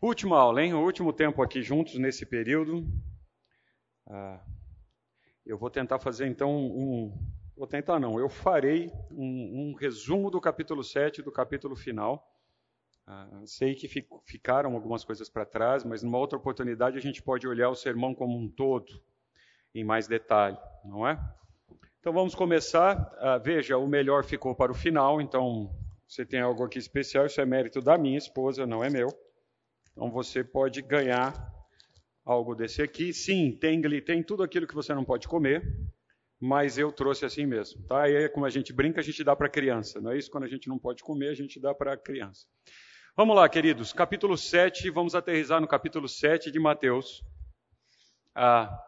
Última aula, hein? O último tempo aqui juntos nesse período. Ah, eu vou tentar fazer então um. Vou tentar não, eu farei um, um resumo do capítulo 7, do capítulo final. Ah, sei que ficaram algumas coisas para trás, mas numa outra oportunidade a gente pode olhar o sermão como um todo, em mais detalhe, não é? Então vamos começar. Ah, veja, o melhor ficou para o final, então você tem algo aqui especial, isso é mérito da minha esposa, não é meu. Então você pode ganhar algo desse aqui. Sim, tem tem tudo aquilo que você não pode comer, mas eu trouxe assim mesmo, tá? Aí é como a gente brinca, a gente dá para criança, não é isso? Quando a gente não pode comer, a gente dá para criança. Vamos lá, queridos, capítulo 7, vamos aterrizar no capítulo 7 de Mateus. Ah,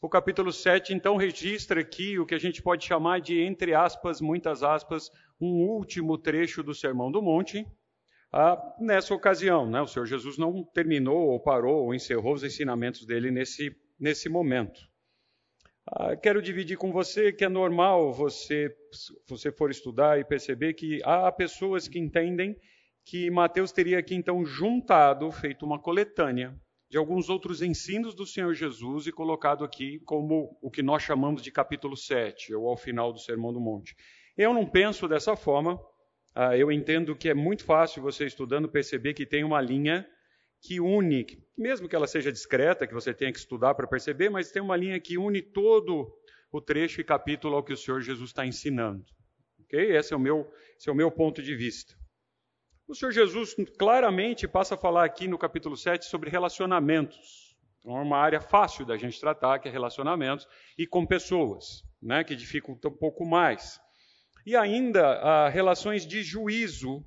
o capítulo 7, então, registra aqui o que a gente pode chamar de, entre aspas, muitas aspas, um último trecho do Sermão do Monte, ah, nessa ocasião. Né? O Senhor Jesus não terminou, ou parou, ou encerrou os ensinamentos dele nesse, nesse momento. Ah, quero dividir com você que é normal você, você for estudar e perceber que há pessoas que entendem que Mateus teria aqui então juntado, feito uma coletânea de alguns outros ensinos do Senhor Jesus e colocado aqui como o que nós chamamos de capítulo 7, ou ao final do Sermão do Monte. Eu não penso dessa forma, ah, eu entendo que é muito fácil você estudando perceber que tem uma linha que une, mesmo que ela seja discreta, que você tenha que estudar para perceber, mas tem uma linha que une todo o trecho e capítulo ao que o Senhor Jesus está ensinando. Ok? Esse é o meu, esse é o meu ponto de vista. O Senhor Jesus claramente passa a falar aqui no capítulo 7 sobre relacionamentos. Então, é uma área fácil da gente tratar, que é relacionamentos, e com pessoas, né, que dificulta um pouco mais. E ainda relações de juízo,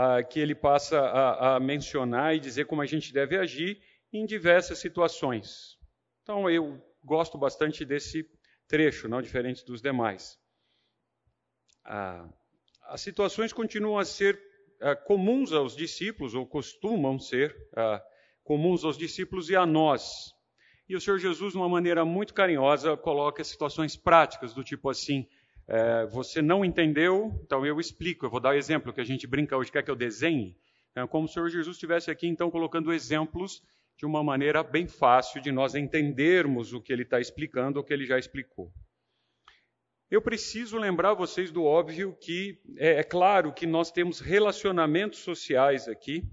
ah, que ele passa a, a mencionar e dizer como a gente deve agir em diversas situações. Então, eu gosto bastante desse trecho, não diferente dos demais. Ah, as situações continuam a ser ah, comuns aos discípulos, ou costumam ser ah, comuns aos discípulos e a nós. E o Senhor Jesus, de uma maneira muito carinhosa, coloca situações práticas, do tipo assim: é, você não entendeu, então eu explico. Eu vou dar o um exemplo que a gente brinca hoje, quer que eu desenhe? É como se o Senhor Jesus estivesse aqui, então, colocando exemplos de uma maneira bem fácil de nós entendermos o que ele está explicando, o que ele já explicou. Eu preciso lembrar vocês do óbvio que é, é claro que nós temos relacionamentos sociais aqui,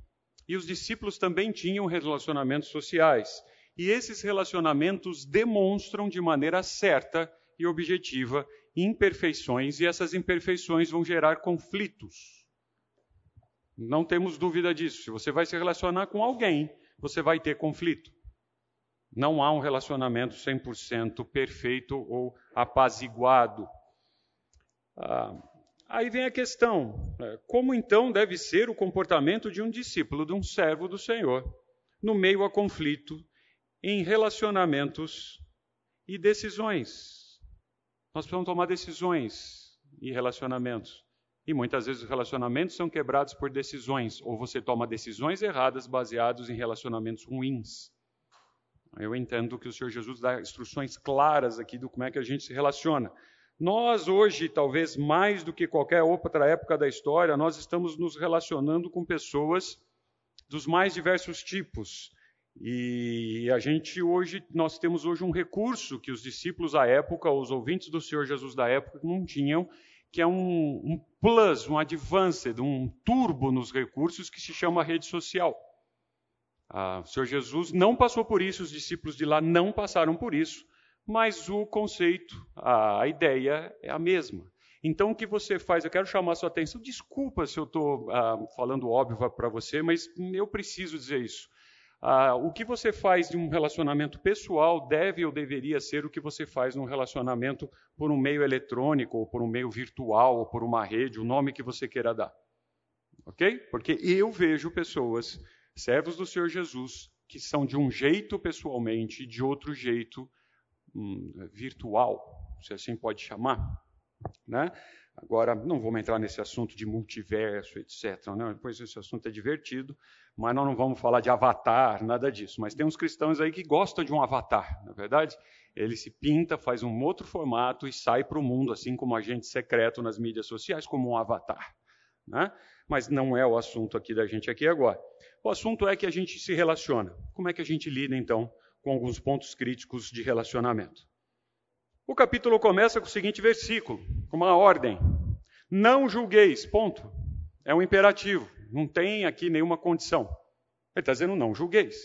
e os discípulos também tinham relacionamentos sociais. E esses relacionamentos demonstram de maneira certa e objetiva imperfeições e essas imperfeições vão gerar conflitos. Não temos dúvida disso. Se você vai se relacionar com alguém, você vai ter conflito. Não há um relacionamento 100% perfeito ou apaziguado. Ah, aí vem a questão: né? como então deve ser o comportamento de um discípulo, de um servo do Senhor, no meio a conflito, em relacionamentos e decisões? Nós precisamos tomar decisões e relacionamentos. E muitas vezes os relacionamentos são quebrados por decisões, ou você toma decisões erradas baseados em relacionamentos ruins. Eu entendo que o Senhor Jesus dá instruções claras aqui do como é que a gente se relaciona. Nós hoje, talvez mais do que qualquer outra época da história, nós estamos nos relacionando com pessoas dos mais diversos tipos. E a gente hoje, nós temos hoje um recurso que os discípulos da época, os ouvintes do Senhor Jesus da época não tinham, que é um, um plus, um advanced, um turbo nos recursos que se chama rede social. Ah, o Senhor Jesus não passou por isso, os discípulos de lá não passaram por isso, mas o conceito, a ideia é a mesma. Então, o que você faz? Eu quero chamar a sua atenção. Desculpa se eu estou ah, falando óbvio para você, mas eu preciso dizer isso. Ah, o que você faz de um relacionamento pessoal deve ou deveria ser o que você faz num relacionamento por um meio eletrônico, ou por um meio virtual, ou por uma rede, o nome que você queira dar. Ok? Porque eu vejo pessoas, servos do Senhor Jesus, que são de um jeito pessoalmente e de outro jeito hum, virtual, se assim pode chamar. Né? Agora, não vamos entrar nesse assunto de multiverso, etc. Né? Depois esse assunto é divertido, mas nós não vamos falar de avatar, nada disso. Mas tem uns cristãos aí que gostam de um avatar, na é verdade? Ele se pinta, faz um outro formato e sai para o mundo, assim como agente secreto nas mídias sociais, como um avatar. Né? Mas não é o assunto aqui da gente aqui agora. O assunto é que a gente se relaciona. Como é que a gente lida, então, com alguns pontos críticos de relacionamento? O capítulo começa com o seguinte versículo, com uma ordem: Não julgueis, ponto. É um imperativo, não tem aqui nenhuma condição. Ele está dizendo: Não julgueis.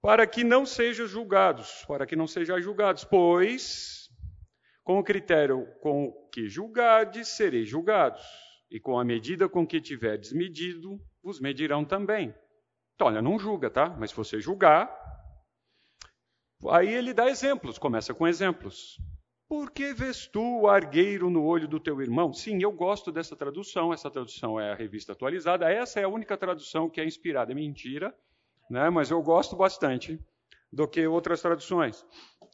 Para que não sejam julgados, para que não sejam julgados, pois com o critério com que julgardes, sereis julgados, e com a medida com que tiverdes medido, vos medirão também. Então, olha, não julga, tá? Mas se você julgar, aí ele dá exemplos, começa com exemplos. Por que vês tu o argueiro no olho do teu irmão? Sim, eu gosto dessa tradução, essa tradução é a revista atualizada, essa é a única tradução que é inspirada, é mentira, né? mas eu gosto bastante do que outras traduções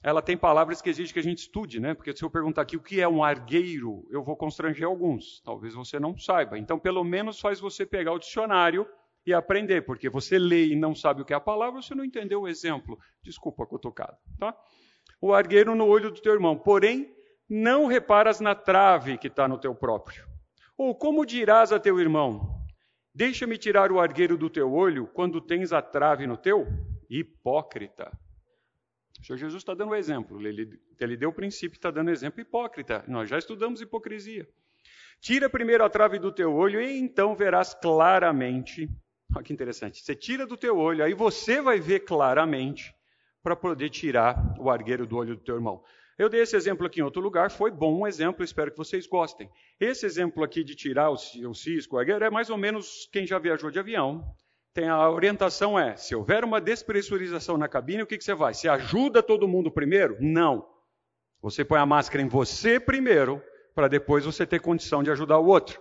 ela tem palavras que exige que a gente estude, né? Porque se eu perguntar aqui o que é um argueiro, eu vou constranger alguns. Talvez você não saiba. Então, pelo menos faz você pegar o dicionário e aprender, porque você lê e não sabe o que é a palavra, você não entendeu o exemplo. Desculpa, cutucado, tá? O argueiro no olho do teu irmão, porém, não reparas na trave que está no teu próprio. Ou como dirás a teu irmão, deixa-me tirar o argueiro do teu olho quando tens a trave no teu? Hipócrita. O Senhor Jesus está dando um exemplo. Ele, ele deu o princípio, está dando exemplo hipócrita. Nós já estudamos hipocrisia. Tira primeiro a trave do teu olho e então verás claramente. Olha que interessante. Você tira do teu olho, aí você vai ver claramente para poder tirar o argueiro do olho do teu irmão. Eu dei esse exemplo aqui em outro lugar, foi bom um exemplo, espero que vocês gostem. Esse exemplo aqui de tirar o, o cisco, o argueiro, é mais ou menos quem já viajou de avião, tem a orientação é: se houver uma despressurização na cabine, o que, que você vai? Você ajuda todo mundo primeiro? Não. Você põe a máscara em você primeiro, para depois você ter condição de ajudar o outro.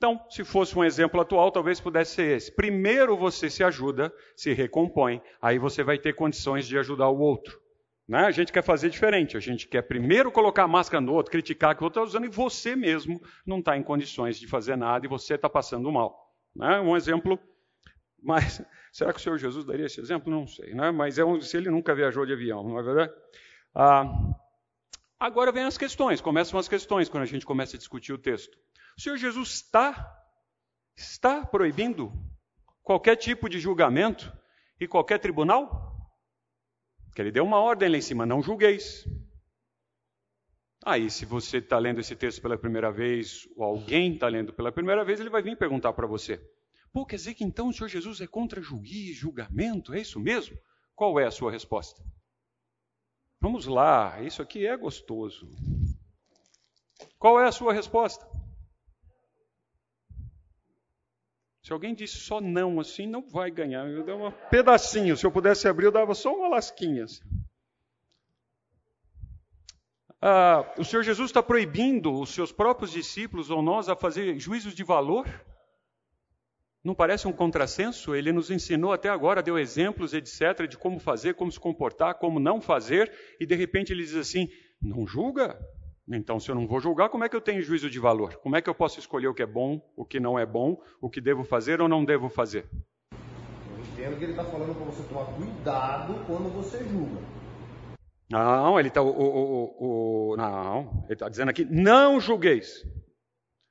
Então, se fosse um exemplo atual, talvez pudesse ser esse. Primeiro você se ajuda, se recompõe, aí você vai ter condições de ajudar o outro. Né? A gente quer fazer diferente. A gente quer primeiro colocar a máscara no outro, criticar que o outro está usando, e você mesmo não está em condições de fazer nada e você está passando mal. Né? Um exemplo mas será que o Senhor Jesus daria esse exemplo? Não sei, né? Mas é um, se ele nunca viajou de avião, não é verdade? Ah, agora vem as questões, começam as questões quando a gente começa a discutir o texto. O Senhor Jesus está, está proibindo qualquer tipo de julgamento e qualquer tribunal? Porque ele deu uma ordem lá em cima, não julgueis. Aí, se você está lendo esse texto pela primeira vez, ou alguém está lendo pela primeira vez, ele vai vir perguntar para você: Pô, quer dizer que então o Senhor Jesus é contra juiz, julgamento? É isso mesmo? Qual é a sua resposta? Vamos lá, isso aqui é gostoso. Qual é a sua resposta? Se alguém disse só não assim, não vai ganhar. Eu dava um pedacinho. Se eu pudesse abrir, eu dava só uma lasquinha. Assim. Ah, o Senhor Jesus está proibindo os seus próprios discípulos ou nós a fazer juízos de valor? Não parece um contrassenso? Ele nos ensinou até agora, deu exemplos, etc., de como fazer, como se comportar, como não fazer, e de repente ele diz assim: não julga? Então, se eu não vou julgar, como é que eu tenho juízo de valor? Como é que eu posso escolher o que é bom, o que não é bom, o que devo fazer ou não devo fazer? Eu entendo que ele está falando para você tomar cuidado quando você julga. Não, ele está. O, o, o, não, ele está dizendo aqui: não julgueis.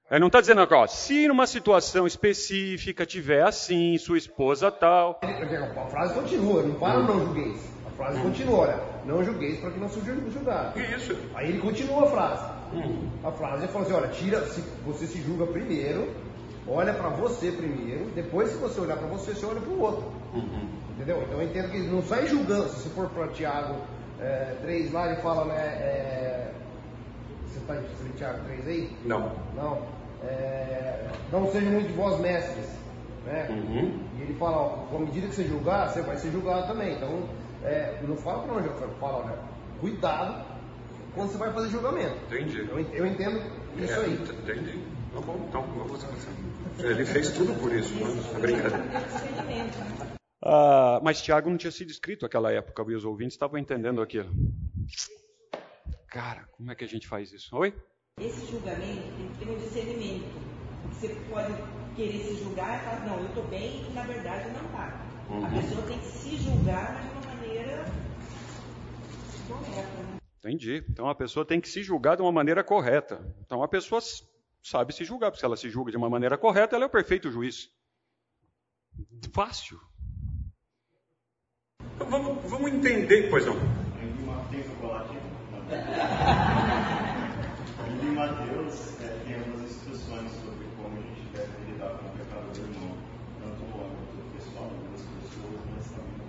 Ele não está dizendo ó, se numa situação específica tiver assim, sua esposa tal. A frase continua, não para não julgueis. A frase hum. continua, olha, não julgueis para que não seja julgado. Isso. Aí ele continua a frase. Hum. A frase fala assim, olha, tira, se você se julga primeiro, olha para você primeiro, depois se você olhar para você, você olha para o outro. Uhum. Entendeu? Então eu entendo que ele não sai julgando. Se você for para Tiago é, 3 lá, ele fala, né? É, você está em Tiago 3 aí? Não. Não é, não sejam muito de vós mestres. Né? Uhum. E ele fala, ó, com a medida que você julgar, você vai ser julgado também. Então, é, não fala para onde eu falo, né? cuidado quando você vai fazer julgamento. Entendi. Eu, eu entendo isso é, aí. Entendi. Tá bom, então vamos Ele fez tudo por isso, mas obrigado. Ah, mas Tiago não tinha sido escrito naquela época, e os ouvintes estavam entendendo aquilo. Cara, como é que a gente faz isso? Oi? Esse julgamento tem que ter um discernimento. Você pode querer se julgar e falar, não, eu estou bem e na verdade não está. Uhum. A pessoa tem que se julgar, mas de uma maneira correta. Entendi. Então a pessoa tem que se julgar de uma maneira correta. Então a pessoa sabe se julgar, porque se ela se julga de uma maneira correta, ela é o perfeito juiz. Fácil. Então vamos, vamos entender, pois não. Em Mateus é, tem algumas instruções sobre como a gente deve lidar com o pecado do irmão, tanto no âmbito pessoal das pessoas, mas também.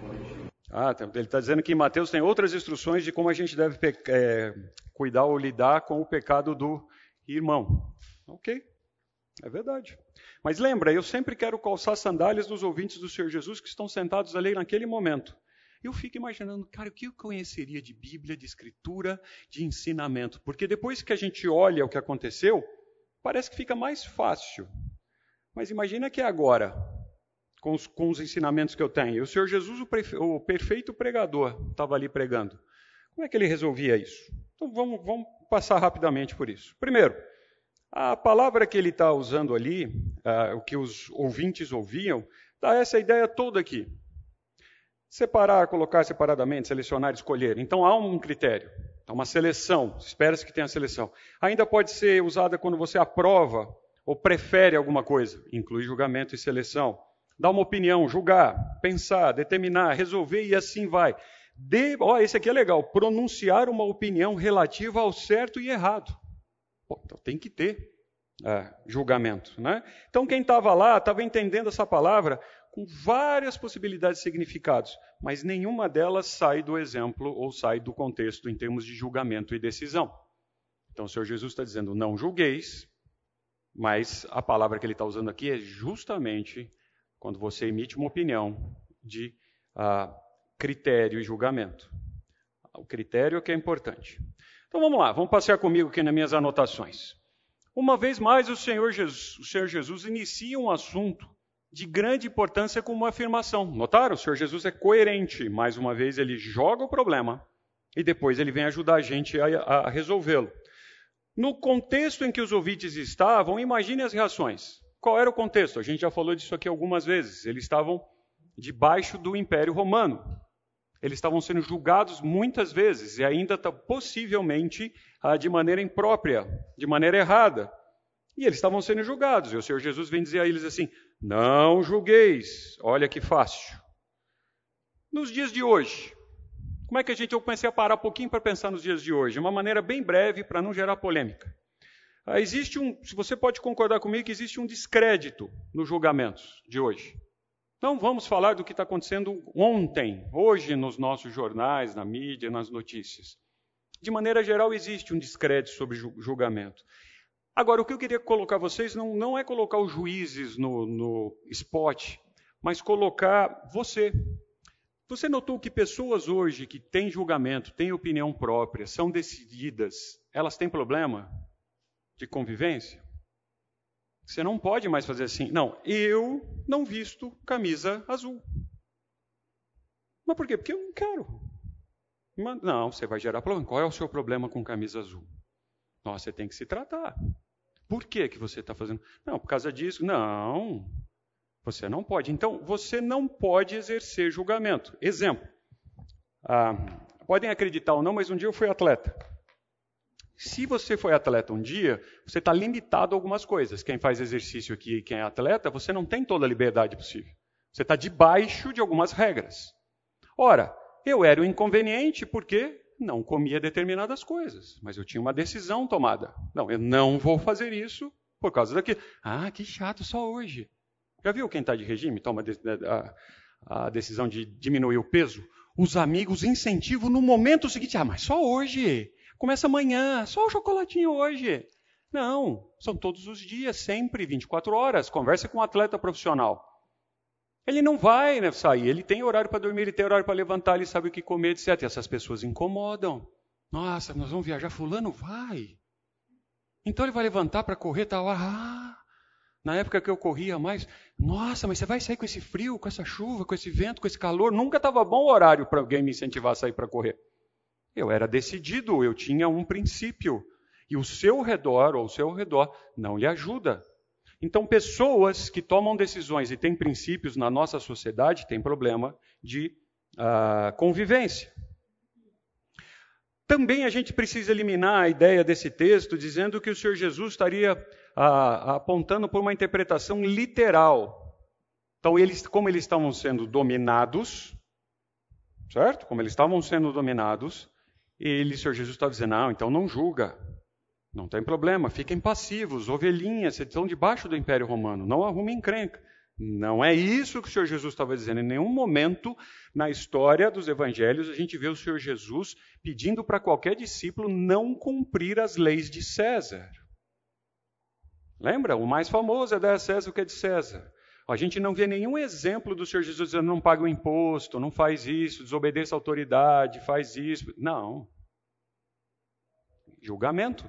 Ah, tá. ele está dizendo que em Mateus tem outras instruções de como a gente deve é, cuidar ou lidar com o pecado do irmão. Ok, é verdade. Mas lembra, eu sempre quero calçar sandálias dos ouvintes do Senhor Jesus que estão sentados ali naquele momento. Eu fico imaginando, cara, o que eu conheceria de Bíblia, de Escritura, de ensinamento? Porque depois que a gente olha o que aconteceu, parece que fica mais fácil. Mas imagina que agora, com os, com os ensinamentos que eu tenho, e o Senhor Jesus, o, prefe, o perfeito pregador, estava ali pregando. Como é que ele resolvia isso? Então vamos, vamos passar rapidamente por isso. Primeiro, a palavra que ele está usando ali, uh, o que os ouvintes ouviam, dá essa ideia toda aqui. Separar, colocar separadamente, selecionar, escolher. Então há um critério, há uma seleção, espera-se que tenha seleção. Ainda pode ser usada quando você aprova ou prefere alguma coisa, inclui julgamento e seleção. Dá uma opinião, julgar, pensar, determinar, resolver e assim vai. De, ó, esse aqui é legal, pronunciar uma opinião relativa ao certo e errado. Pô, então tem que ter é, julgamento. Né? Então, quem estava lá estava entendendo essa palavra com várias possibilidades de significados, mas nenhuma delas sai do exemplo ou sai do contexto em termos de julgamento e decisão. Então, o Senhor Jesus está dizendo: não julgueis, mas a palavra que ele está usando aqui é justamente quando você emite uma opinião de uh, critério e julgamento. O critério é que é importante. Então vamos lá, vamos passear comigo aqui nas minhas anotações. Uma vez mais, o Senhor Jesus, o Senhor Jesus inicia um assunto de grande importância com uma afirmação. Notaram? O Senhor Jesus é coerente. Mais uma vez, ele joga o problema e depois ele vem ajudar a gente a, a resolvê-lo. No contexto em que os ouvintes estavam, imagine as reações. Qual era o contexto? A gente já falou disso aqui algumas vezes. Eles estavam debaixo do Império Romano. Eles estavam sendo julgados muitas vezes e ainda possivelmente ah, de maneira imprópria, de maneira errada. E eles estavam sendo julgados. E o Senhor Jesus vem dizer a eles assim: Não julgueis. Olha que fácil. Nos dias de hoje, como é que a gente. Eu comecei a parar um pouquinho para pensar nos dias de hoje, de uma maneira bem breve para não gerar polêmica. Ah, existe um. Se você pode concordar comigo que existe um descrédito nos julgamentos de hoje. Não vamos falar do que está acontecendo ontem, hoje, nos nossos jornais, na mídia, nas notícias. De maneira geral, existe um descrédito sobre julgamento. Agora, o que eu queria colocar vocês não, não é colocar os juízes no, no spot, mas colocar você. Você notou que pessoas hoje que têm julgamento, têm opinião própria, são decididas, elas têm problema de convivência? Você não pode mais fazer assim. Não, eu não visto camisa azul. Mas por quê? Porque eu não quero. Não, você vai gerar problema. Qual é o seu problema com camisa azul? Nossa, você tem que se tratar. Por que, que você está fazendo? Não, por causa disso. Não, você não pode. Então, você não pode exercer julgamento. Exemplo. Ah, podem acreditar ou não, mas um dia eu fui atleta. Se você foi atleta um dia, você está limitado a algumas coisas. Quem faz exercício aqui e quem é atleta, você não tem toda a liberdade possível. Você está debaixo de algumas regras. Ora, eu era o inconveniente porque não comia determinadas coisas, mas eu tinha uma decisão tomada. Não, eu não vou fazer isso por causa daquilo. Ah, que chato, só hoje. Já viu quem está de regime toma a, a decisão de diminuir o peso? Os amigos incentivam no momento seguinte. Ah, mas só hoje. Começa amanhã, só o chocolatinho hoje. Não, são todos os dias, sempre, 24 horas. Conversa com um atleta profissional. Ele não vai né, sair, ele tem horário para dormir, ele tem horário para levantar, ele sabe o que comer, etc. E essas pessoas incomodam. Nossa, nós vamos viajar, fulano vai. Então ele vai levantar para correr, tal. Ah, na época que eu corria mais, nossa, mas você vai sair com esse frio, com essa chuva, com esse vento, com esse calor? Nunca estava bom o horário para alguém me incentivar a sair para correr. Eu era decidido, eu tinha um princípio. E o seu redor, ou o seu redor, não lhe ajuda. Então, pessoas que tomam decisões e têm princípios na nossa sociedade têm problema de uh, convivência. Também a gente precisa eliminar a ideia desse texto dizendo que o Senhor Jesus estaria uh, apontando por uma interpretação literal Então, eles, como eles estavam sendo dominados, certo? Como eles estavam sendo dominados, ele, Senhor Jesus, estava dizendo: não, então não julga. Não tem problema, fiquem passivos, ovelhinhas, vocês estão debaixo do Império Romano, não arrumem encrenca. Não é isso que o Senhor Jesus estava dizendo. Em nenhum momento na história dos evangelhos a gente vê o Senhor Jesus pedindo para qualquer discípulo não cumprir as leis de César. Lembra? O mais famoso é dar a César o que é de César. A gente não vê nenhum exemplo do Senhor Jesus dizendo não paga o imposto, não faz isso, desobedeça a autoridade, faz isso. Não. Julgamento.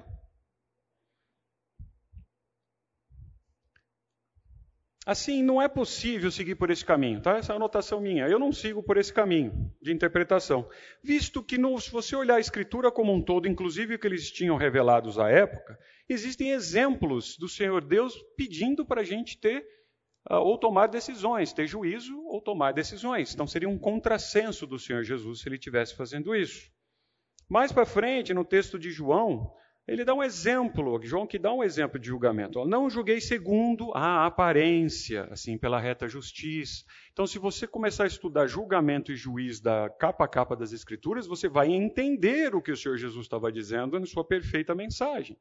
Assim, não é possível seguir por esse caminho, tá? Essa é a anotação minha. Eu não sigo por esse caminho de interpretação. Visto que, no, se você olhar a Escritura como um todo, inclusive o que eles tinham revelados à época, existem exemplos do Senhor Deus pedindo para a gente ter ou tomar decisões, ter juízo ou tomar decisões. Então, seria um contrassenso do Senhor Jesus se ele estivesse fazendo isso. Mais para frente, no texto de João, ele dá um exemplo, João que dá um exemplo de julgamento. Não julguei segundo a aparência, assim, pela reta justiça. Então, se você começar a estudar julgamento e juiz da capa a capa das Escrituras, você vai entender o que o Senhor Jesus estava dizendo na sua perfeita mensagem.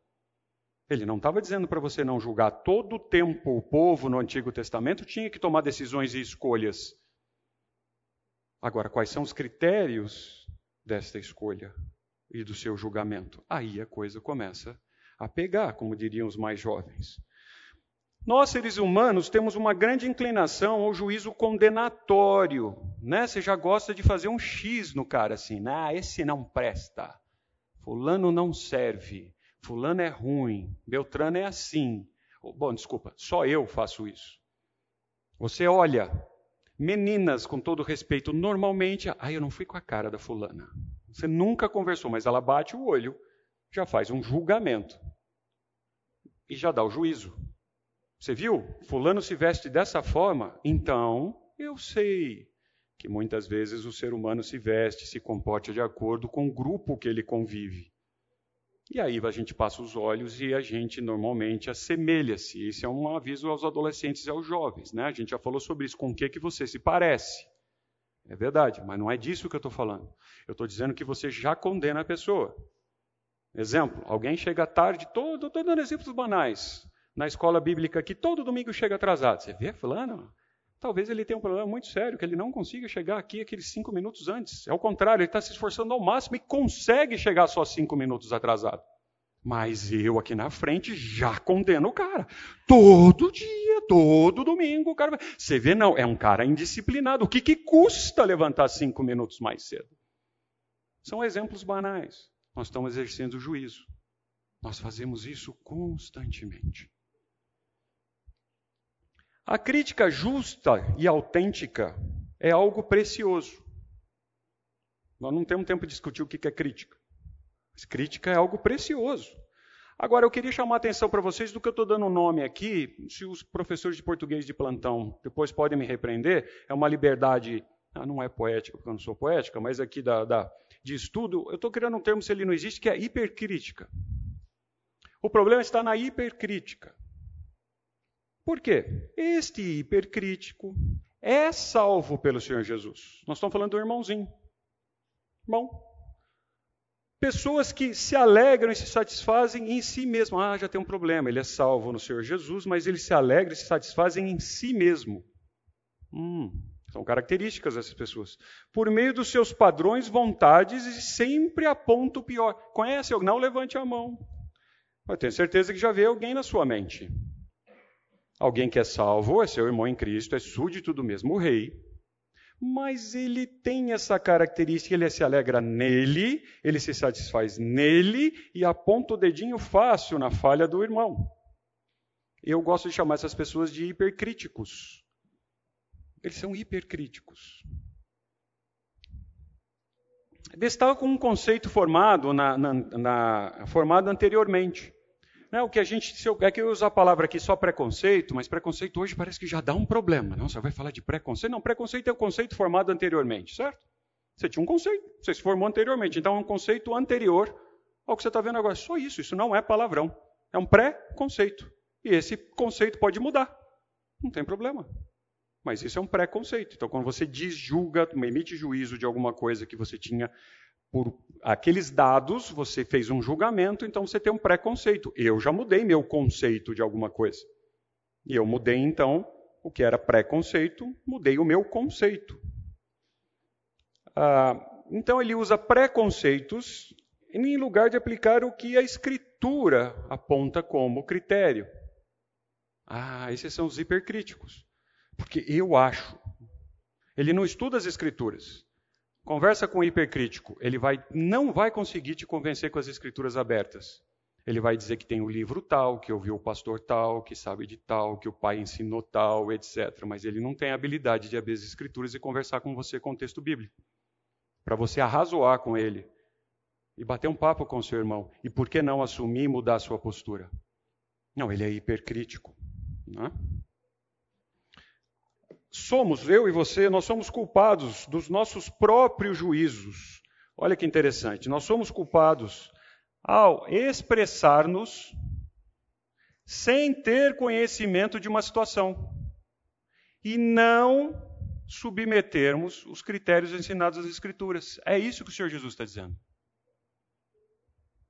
Ele não estava dizendo para você não julgar. Todo o tempo o povo no Antigo Testamento tinha que tomar decisões e escolhas. Agora, quais são os critérios desta escolha? e do seu julgamento. Aí a coisa começa a pegar, como diriam os mais jovens. Nós, seres humanos, temos uma grande inclinação ao juízo condenatório. Né? Você já gosta de fazer um X no cara assim, ah, esse não presta, fulano não serve, fulano é ruim, Beltrano é assim. Bom, desculpa, só eu faço isso. Você olha, meninas, com todo respeito, normalmente, ah, eu não fui com a cara da fulana. Você nunca conversou, mas ela bate o olho, já faz um julgamento e já dá o juízo. Você viu? Fulano se veste dessa forma, então eu sei que muitas vezes o ser humano se veste, se comporta de acordo com o grupo que ele convive. E aí a gente passa os olhos e a gente normalmente assemelha-se. Isso é um aviso aos adolescentes e aos jovens. Né? A gente já falou sobre isso. Com o que, que você se parece? É verdade, mas não é disso que eu estou falando. Eu estou dizendo que você já condena a pessoa. Exemplo, alguém chega tarde, estou dando exemplos banais, na escola bíblica que todo domingo chega atrasado. Você vê, fulano? Talvez ele tenha um problema muito sério, que ele não consiga chegar aqui aqueles cinco minutos antes. É o contrário, ele está se esforçando ao máximo e consegue chegar só cinco minutos atrasado. Mas eu aqui na frente já condeno o cara. Todo dia, todo domingo, o cara vai. Você vê, não, é um cara indisciplinado. O que, que custa levantar cinco minutos mais cedo? São exemplos banais. Nós estamos exercendo o juízo. Nós fazemos isso constantemente. A crítica justa e autêntica é algo precioso. Nós não temos tempo de discutir o que é crítica. Mas crítica é algo precioso. Agora, eu queria chamar a atenção para vocês do que eu estou dando nome aqui. Se os professores de português de plantão depois podem me repreender, é uma liberdade, ah, não é poética, porque eu não sou poética, mas aqui da, da de estudo, eu estou criando um termo, se ele não existe, que é hipercrítica. O problema está na hipercrítica. Por quê? Este hipercrítico é salvo pelo Senhor Jesus. Nós estamos falando do irmãozinho. Irmão, Pessoas que se alegram e se satisfazem em si mesmo. Ah, já tem um problema, ele é salvo no Senhor Jesus, mas ele se alegra e se satisfazem em si mesmo. Hum, são características dessas pessoas. Por meio dos seus padrões, vontades e sempre aponta o pior. Conhece? Não levante a mão. Eu tenho certeza que já vê alguém na sua mente. Alguém que é salvo, é seu irmão em Cristo, é súdito do mesmo rei, mas ele tem essa característica, ele se alegra nele, ele se satisfaz nele e aponta o dedinho fácil na falha do irmão. Eu gosto de chamar essas pessoas de hipercríticos. Eles são hipercríticos. Destaco um conceito formado, na, na, na, formado anteriormente. Né, o que a gente, é que eu uso a palavra aqui só preconceito, mas preconceito hoje parece que já dá um problema. Não, você vai falar de preconceito? Não, preconceito é o conceito formado anteriormente, certo? Você tinha um conceito, você se formou anteriormente, então é um conceito anterior ao que você está vendo agora. Só isso, isso não é palavrão. É um pré-conceito. E esse conceito pode mudar. Não tem problema. Mas isso é um preconceito. Então, quando você desjulga, emite juízo de alguma coisa que você tinha por aqueles dados, você fez um julgamento, então você tem um preconceito. Eu já mudei meu conceito de alguma coisa. E eu mudei, então, o que era preconceito, mudei o meu conceito. Ah, então, ele usa preconceitos em lugar de aplicar o que a Escritura aponta como critério. Ah, esses são os hipercríticos. Porque eu acho. Ele não estuda as Escrituras. Conversa com o hipercrítico, ele vai, não vai conseguir te convencer com as escrituras abertas. Ele vai dizer que tem o um livro tal, que ouviu o pastor tal, que sabe de tal, que o pai ensinou tal, etc. Mas ele não tem a habilidade de abrir as escrituras e conversar com você com o texto bíblico. Para você arrazoar com ele e bater um papo com seu irmão. E por que não assumir e mudar a sua postura? Não, ele é hipercrítico. Né? Somos, eu e você, nós somos culpados dos nossos próprios juízos. Olha que interessante, nós somos culpados ao expressar-nos sem ter conhecimento de uma situação e não submetermos os critérios ensinados nas Escrituras. É isso que o Senhor Jesus está dizendo.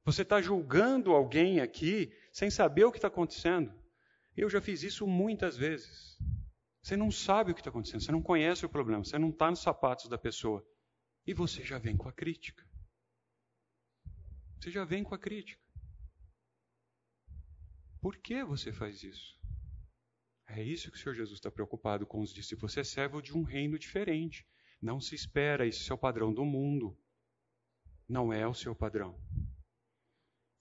Você está julgando alguém aqui sem saber o que está acontecendo. Eu já fiz isso muitas vezes. Você não sabe o que está acontecendo, você não conhece o problema, você não está nos sapatos da pessoa. E você já vem com a crítica. Você já vem com a crítica. Por que você faz isso? É isso que o Senhor Jesus está preocupado com os discípulos. Você é servo de um reino diferente. Não se espera, isso é o padrão do mundo. Não é o seu padrão.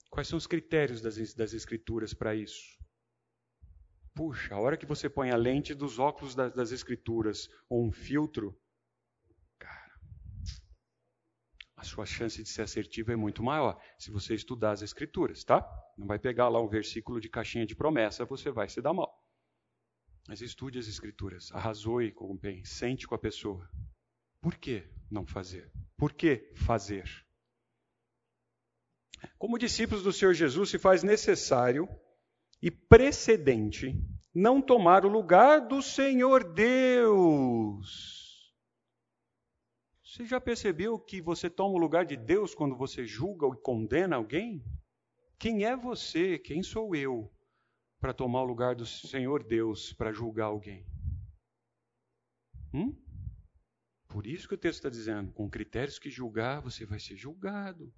Quais são os critérios das, das Escrituras para isso? Puxa, a hora que você põe a lente dos óculos das, das escrituras ou um filtro, cara, a sua chance de ser assertivo é muito maior se você estudar as escrituras, tá? Não vai pegar lá um versículo de caixinha de promessa, você vai se dar mal. Mas estude as escrituras, arrazoe com o bem, sente com a pessoa. Por que não fazer? Por que fazer? Como discípulos do Senhor Jesus, se faz necessário e precedente não tomar o lugar do Senhor Deus. Você já percebeu que você toma o lugar de Deus quando você julga e condena alguém? Quem é você? Quem sou eu para tomar o lugar do Senhor Deus para julgar alguém? Hum? Por isso que o texto está dizendo: com critérios que julgar, você vai ser julgado.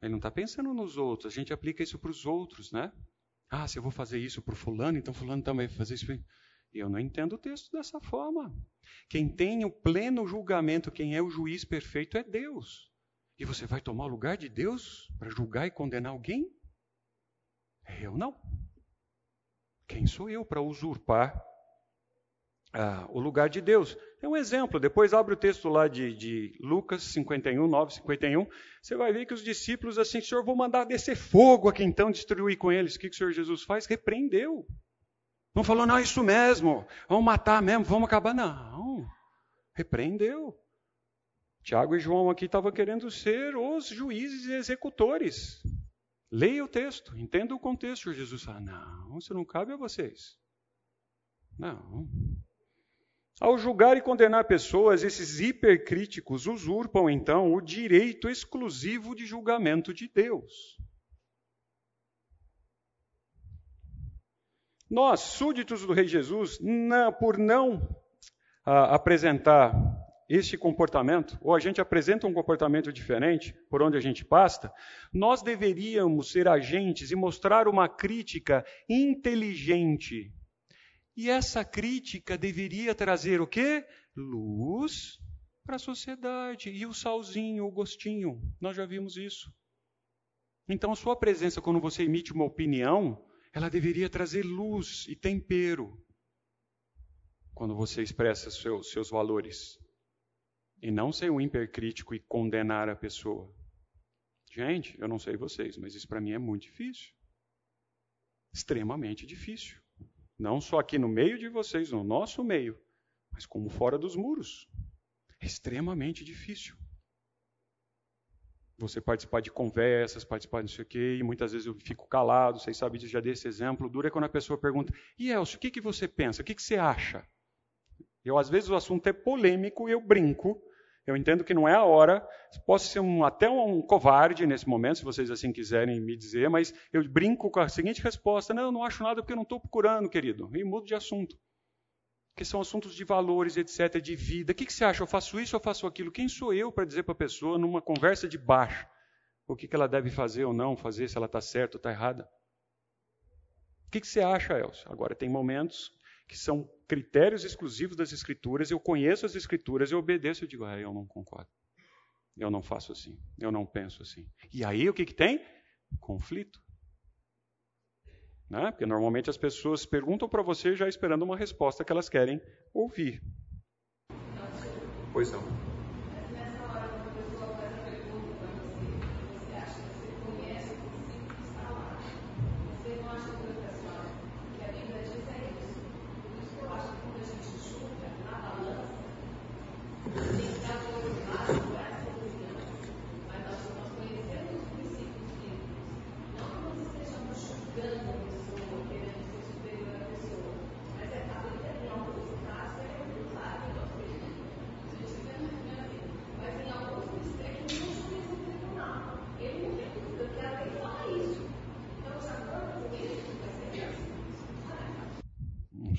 Ele não está pensando nos outros, a gente aplica isso para os outros, né? Ah, se eu vou fazer isso para o fulano, então fulano também vai fazer isso. Eu não entendo o texto dessa forma. Quem tem o pleno julgamento, quem é o juiz perfeito é Deus. E você vai tomar o lugar de Deus para julgar e condenar alguém? Eu não. Quem sou eu para usurpar ah, o lugar de Deus. É um exemplo. Depois abre o texto lá de, de, Lucas 51, 9, 51. Você vai ver que os discípulos assim, Senhor, vou mandar descer fogo aqui então, destruir com eles. O que, que o Senhor Jesus faz? Repreendeu. Não falou, não, é isso mesmo, vamos matar mesmo, vamos acabar. Não. Repreendeu. Tiago e João aqui estavam querendo ser os juízes e executores. Leia o texto, entenda o contexto. Jesus fala: não, isso não cabe a vocês. Não. Ao julgar e condenar pessoas, esses hipercríticos usurpam então o direito exclusivo de julgamento de Deus. Nós, súditos do Rei Jesus, não, por não ah, apresentar este comportamento, ou a gente apresenta um comportamento diferente por onde a gente passa, nós deveríamos ser agentes e mostrar uma crítica inteligente e essa crítica deveria trazer o quê? Luz para a sociedade. E o salzinho, o gostinho. Nós já vimos isso. Então, sua presença, quando você emite uma opinião, ela deveria trazer luz e tempero. Quando você expressa seus, seus valores. E não ser um hipercrítico e condenar a pessoa. Gente, eu não sei vocês, mas isso para mim é muito difícil. Extremamente difícil. Não só aqui no meio de vocês, no nosso meio, mas como fora dos muros. É extremamente difícil. Você participar de conversas, participar de não sei o quê, e muitas vezes eu fico calado, vocês sabem já desse exemplo. Dura é quando a pessoa pergunta: E Elcio, o que, que você pensa? O que, que você acha? Eu, às vezes, o assunto é polêmico e eu brinco. Eu entendo que não é a hora. Posso ser um, até um covarde nesse momento, se vocês assim quiserem me dizer, mas eu brinco com a seguinte resposta: Não, eu não acho nada porque eu não estou procurando, querido. E mudo de assunto. Que são assuntos de valores, etc., de vida. O que, que você acha? Eu faço isso ou faço aquilo? Quem sou eu para dizer para a pessoa, numa conversa de baixo, o que, que ela deve fazer ou não fazer, se ela está certa ou está errada? O que, que você acha, Elcio? Agora, tem momentos que são critérios exclusivos das Escrituras, eu conheço as Escrituras, eu obedeço, eu digo, ah, eu não concordo. Eu não faço assim, eu não penso assim. E aí o que, que tem? Conflito. Né? Porque normalmente as pessoas perguntam para você já esperando uma resposta que elas querem ouvir. Pois não.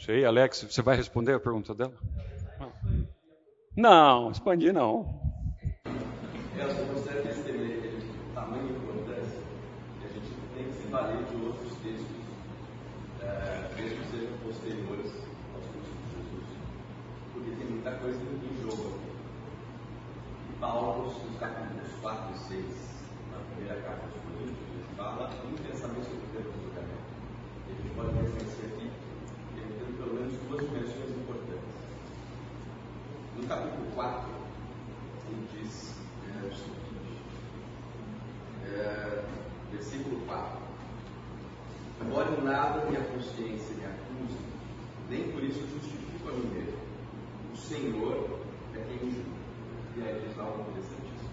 Sei, Alex, você vai responder a pergunta dela? Não, expandir não. Eu gostaria de escrever tamanho a gente tem que se valer de outros textos, é, mesmo posteriores aos cursos de Jesus, porque tem muita coisa em jogo Paulo, nos capítulos 4 e 6, na primeira carta ele fala intensamente sobre o tempo do. E a gente pode aqui menos duas dimensões importantes. No capítulo 4, ele diz é, o seguinte, é, versículo 4. Embora em nada minha consciência me acuse, nem por isso justifico a mim mesmo. O Senhor é quem me julga. E aí diz algo interessantíssimo.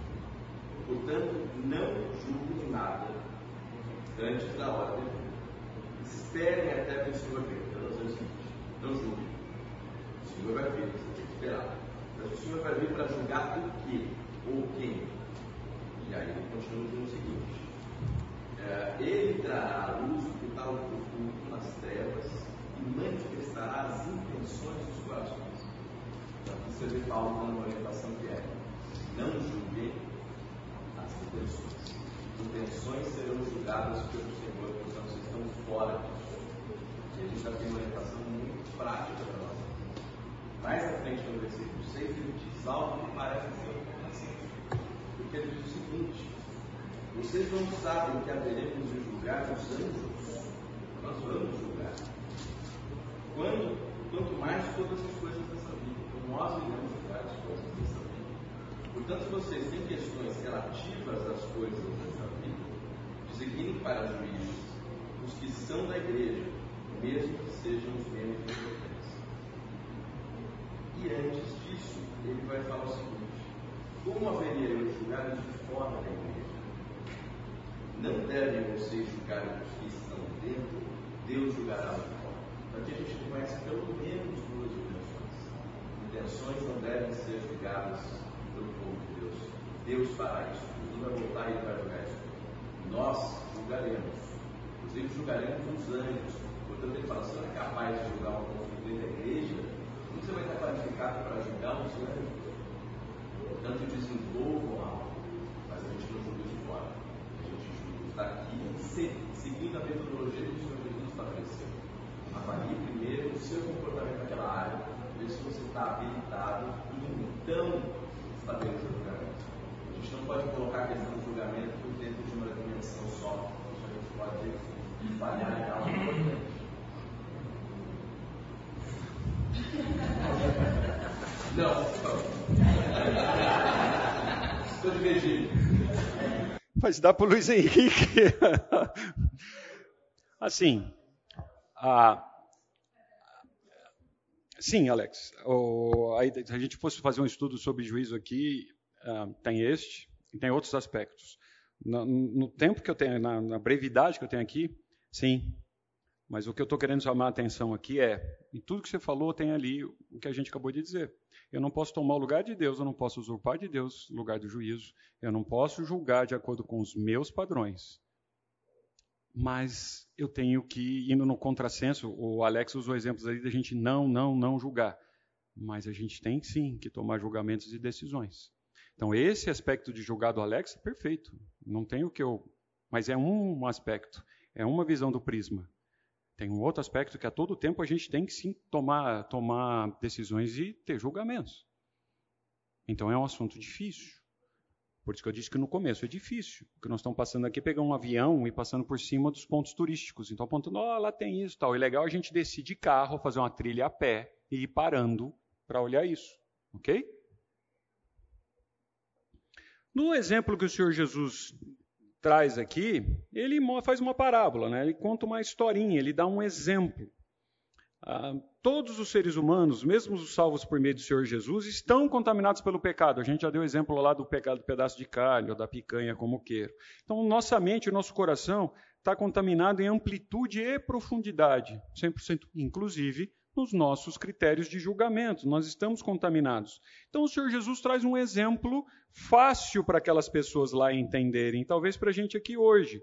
Portanto, não julgue nada antes da hora de Esperem até que o Senhor venha. Então, nós vamos não julgue. O Senhor vai vir, você tem que esperar. Mas o Senhor vai vir para julgar o quê? Ou quem? E aí ele continua dizendo o seguinte: é, Ele trará à luz o que está oculto nas trevas e manifestará as intenções dos corações. Então, aqui você vê Paulo dando uma orientação que é: não julguem as intenções. Intenções serão julgadas pelo Senhor, portanto, vocês estão fora disso. E a gente já tem uma orientação prática para nós. Mais à frente no versículo 6, ele diz algo que parece ser um. Porque ele diz o seguinte: Vocês não sabem que haveremos de julgar os anjos. Nós vamos julgar. Quando, quanto mais todas as coisas dessa vida. Então nós iremos julgar as coisas dessa vida. Portanto, vocês têm questões relativas às coisas dessa vida, designem para juízes os que são da igreja, mesmo que sejam os menos importantes. E antes disso, ele vai falar o seguinte: como haveria os de fora da igreja? Não devem vocês julgar os que estão dentro, Deus julgará os de fora. Aqui a gente conhece pelo menos duas intenções. Intenções não devem ser julgadas pelo povo de Deus. Deus fará isso. Jesus vai voltar e vai julgar isso. Nós julgaremos. Inclusive julgaremos os anjos Portanto, ele fala: você é capaz de julgar um conflito dentro da igreja, como você vai estar qualificado para julgar os anjos? Portanto, desenvolvam algo, mas a gente não julga de fora. A gente julga daqui, seguindo a metodologia que o Senhor Jesus estabeleceu. Avalie primeiro o seu comportamento naquela área, ver se você está habilitado e então estabelecer o julgamento. A gente não pode colocar a questão do julgamento dentro de uma dimensão só. A gente pode falhar em algo importante. Não, Estou. Mas dá para o Luiz Henrique. assim, a... sim, Alex. O... Se a gente fosse fazer um estudo sobre juízo aqui, uh, tem este e tem outros aspectos. No, no tempo que eu tenho, na, na brevidade que eu tenho aqui, sim, Mas o que eu estou querendo chamar a atenção aqui é, em tudo que você falou tem ali o que a gente acabou de dizer. Eu não posso tomar o lugar de Deus, eu não posso usurpar de Deus o lugar do juízo, eu não posso julgar de acordo com os meus padrões. Mas eu tenho que, indo no contrassenso, o Alex usou exemplos aí da gente não, não, não julgar. Mas a gente tem sim que tomar julgamentos e decisões. Então, esse aspecto de julgar do Alex é perfeito. Não tem o que eu. Mas é um aspecto, é uma visão do prisma. Tem um outro aspecto que a todo tempo a gente tem que sim tomar, tomar decisões e ter julgamentos. Então é um assunto difícil. Por isso que eu disse que no começo é difícil. Porque nós estamos passando aqui, pegando um avião e passando por cima dos pontos turísticos. Então apontando, ó, oh, lá tem isso tal. E legal a gente descer de carro, fazer uma trilha a pé e ir parando para olhar isso. Ok? No exemplo que o Senhor Jesus traz aqui, ele faz uma parábola, né? ele conta uma historinha, ele dá um exemplo. Ah, todos os seres humanos, mesmo os salvos por meio do Senhor Jesus, estão contaminados pelo pecado. A gente já deu exemplo lá do pecado do pedaço de carne ou da picanha, como queira. Então, nossa mente, nosso coração está contaminado em amplitude e profundidade, 100%, inclusive nos nossos critérios de julgamento. Nós estamos contaminados. Então, o Senhor Jesus traz um exemplo fácil para aquelas pessoas lá entenderem, talvez para a gente aqui hoje.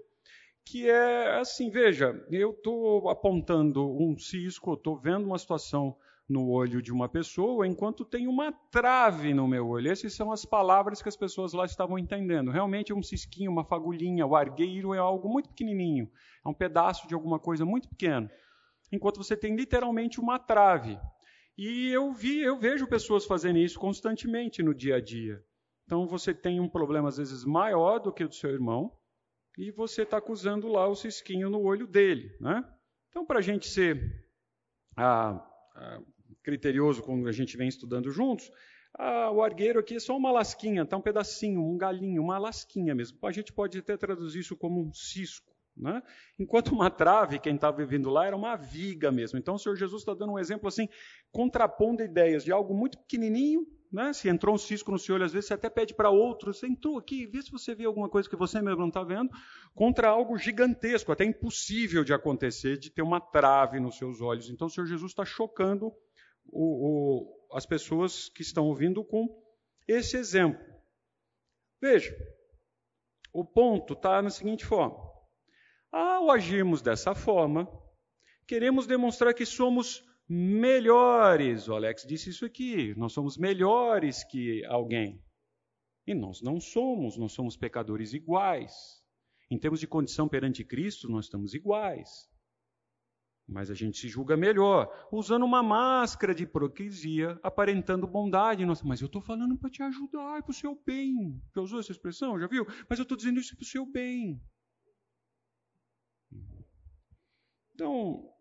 Que é assim: veja, eu estou apontando um cisco, estou vendo uma situação no olho de uma pessoa, enquanto tem uma trave no meu olho. Essas são as palavras que as pessoas lá estavam entendendo. Realmente é um cisquinho, uma fagulhinha, o argueiro é algo muito pequenininho, é um pedaço de alguma coisa muito pequeno enquanto você tem literalmente uma trave. E eu vi, eu vejo pessoas fazendo isso constantemente no dia a dia. Então você tem um problema às vezes maior do que o do seu irmão e você está acusando lá o cisquinho no olho dele, né? Então para a gente ser ah, ah, criterioso quando a gente vem estudando juntos, ah, o argueiro aqui é só uma lasquinha, tá um pedacinho, um galinho, uma lasquinha mesmo. A gente pode até traduzir isso como um cisco. Né? Enquanto uma trave, quem estava vivendo lá, era uma viga mesmo. Então o Senhor Jesus está dando um exemplo assim, contrapondo ideias de algo muito pequenininho. Né? Se entrou um cisco no seu olho, às vezes você até pede para outro, você entrou aqui, vê se você vê alguma coisa que você mesmo não está vendo, contra algo gigantesco, até impossível de acontecer, de ter uma trave nos seus olhos. Então o Senhor Jesus está chocando o, o, as pessoas que estão ouvindo com esse exemplo. Veja, o ponto está na seguinte forma. Ao agirmos dessa forma, queremos demonstrar que somos melhores. O Alex disse isso aqui. Nós somos melhores que alguém. E nós não somos, nós somos pecadores iguais. Em termos de condição perante Cristo, nós estamos iguais. Mas a gente se julga melhor, usando uma máscara de hipocrisia, aparentando bondade. Nossa, mas eu estou falando para te ajudar, é para o seu bem. Já usou essa expressão? Já viu? Mas eu estou dizendo isso para o seu bem. Então,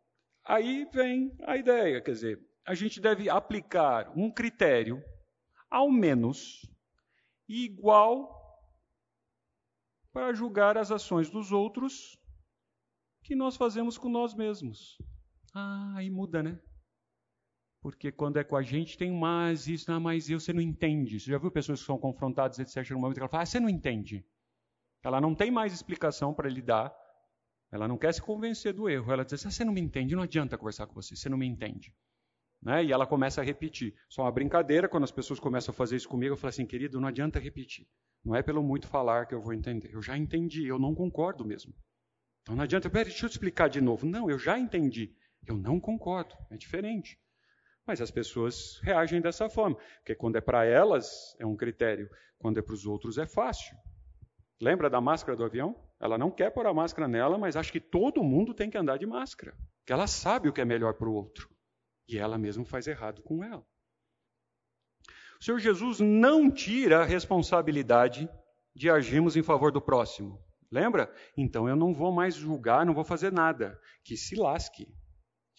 aí vem a ideia, quer dizer, a gente deve aplicar um critério, ao menos, igual para julgar as ações dos outros que nós fazemos com nós mesmos. Ah, aí muda, né? Porque quando é com a gente tem mais isso, não, mas eu, você não entende. Você já viu pessoas que são confrontadas, etc., no momento que ela fala, ah, você não entende. Ela não tem mais explicação para lhe dar ela não quer se convencer do erro. Ela diz: assim, você não me entende, não adianta conversar com você, você não me entende. Né? E ela começa a repetir. Só uma brincadeira, quando as pessoas começam a fazer isso comigo, eu falo assim, querido, não adianta repetir. Não é pelo muito falar que eu vou entender. Eu já entendi, eu não concordo mesmo. Então não adianta, peraí, deixa eu explicar de novo. Não, eu já entendi. Eu não concordo. É diferente. Mas as pessoas reagem dessa forma. Porque quando é para elas, é um critério. Quando é para os outros, é fácil. Lembra da máscara do avião? Ela não quer pôr a máscara nela, mas acha que todo mundo tem que andar de máscara. Que ela sabe o que é melhor para o outro. E ela mesma faz errado com ela. O Senhor Jesus não tira a responsabilidade de agirmos em favor do próximo. Lembra? Então eu não vou mais julgar, não vou fazer nada. Que se lasque.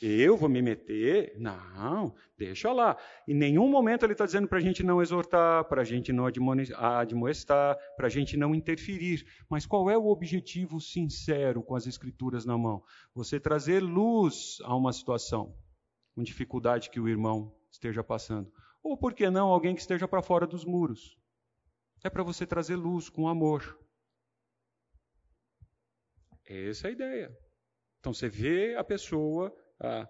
Eu vou me meter? Não, deixa lá. Em nenhum momento ele está dizendo para a gente não exortar, para a gente não admoestar, para a gente não interferir. Mas qual é o objetivo sincero com as Escrituras na mão? Você trazer luz a uma situação, com dificuldade que o irmão esteja passando. Ou, por que não, alguém que esteja para fora dos muros. É para você trazer luz com amor. Essa é a ideia. Então você vê a pessoa ah,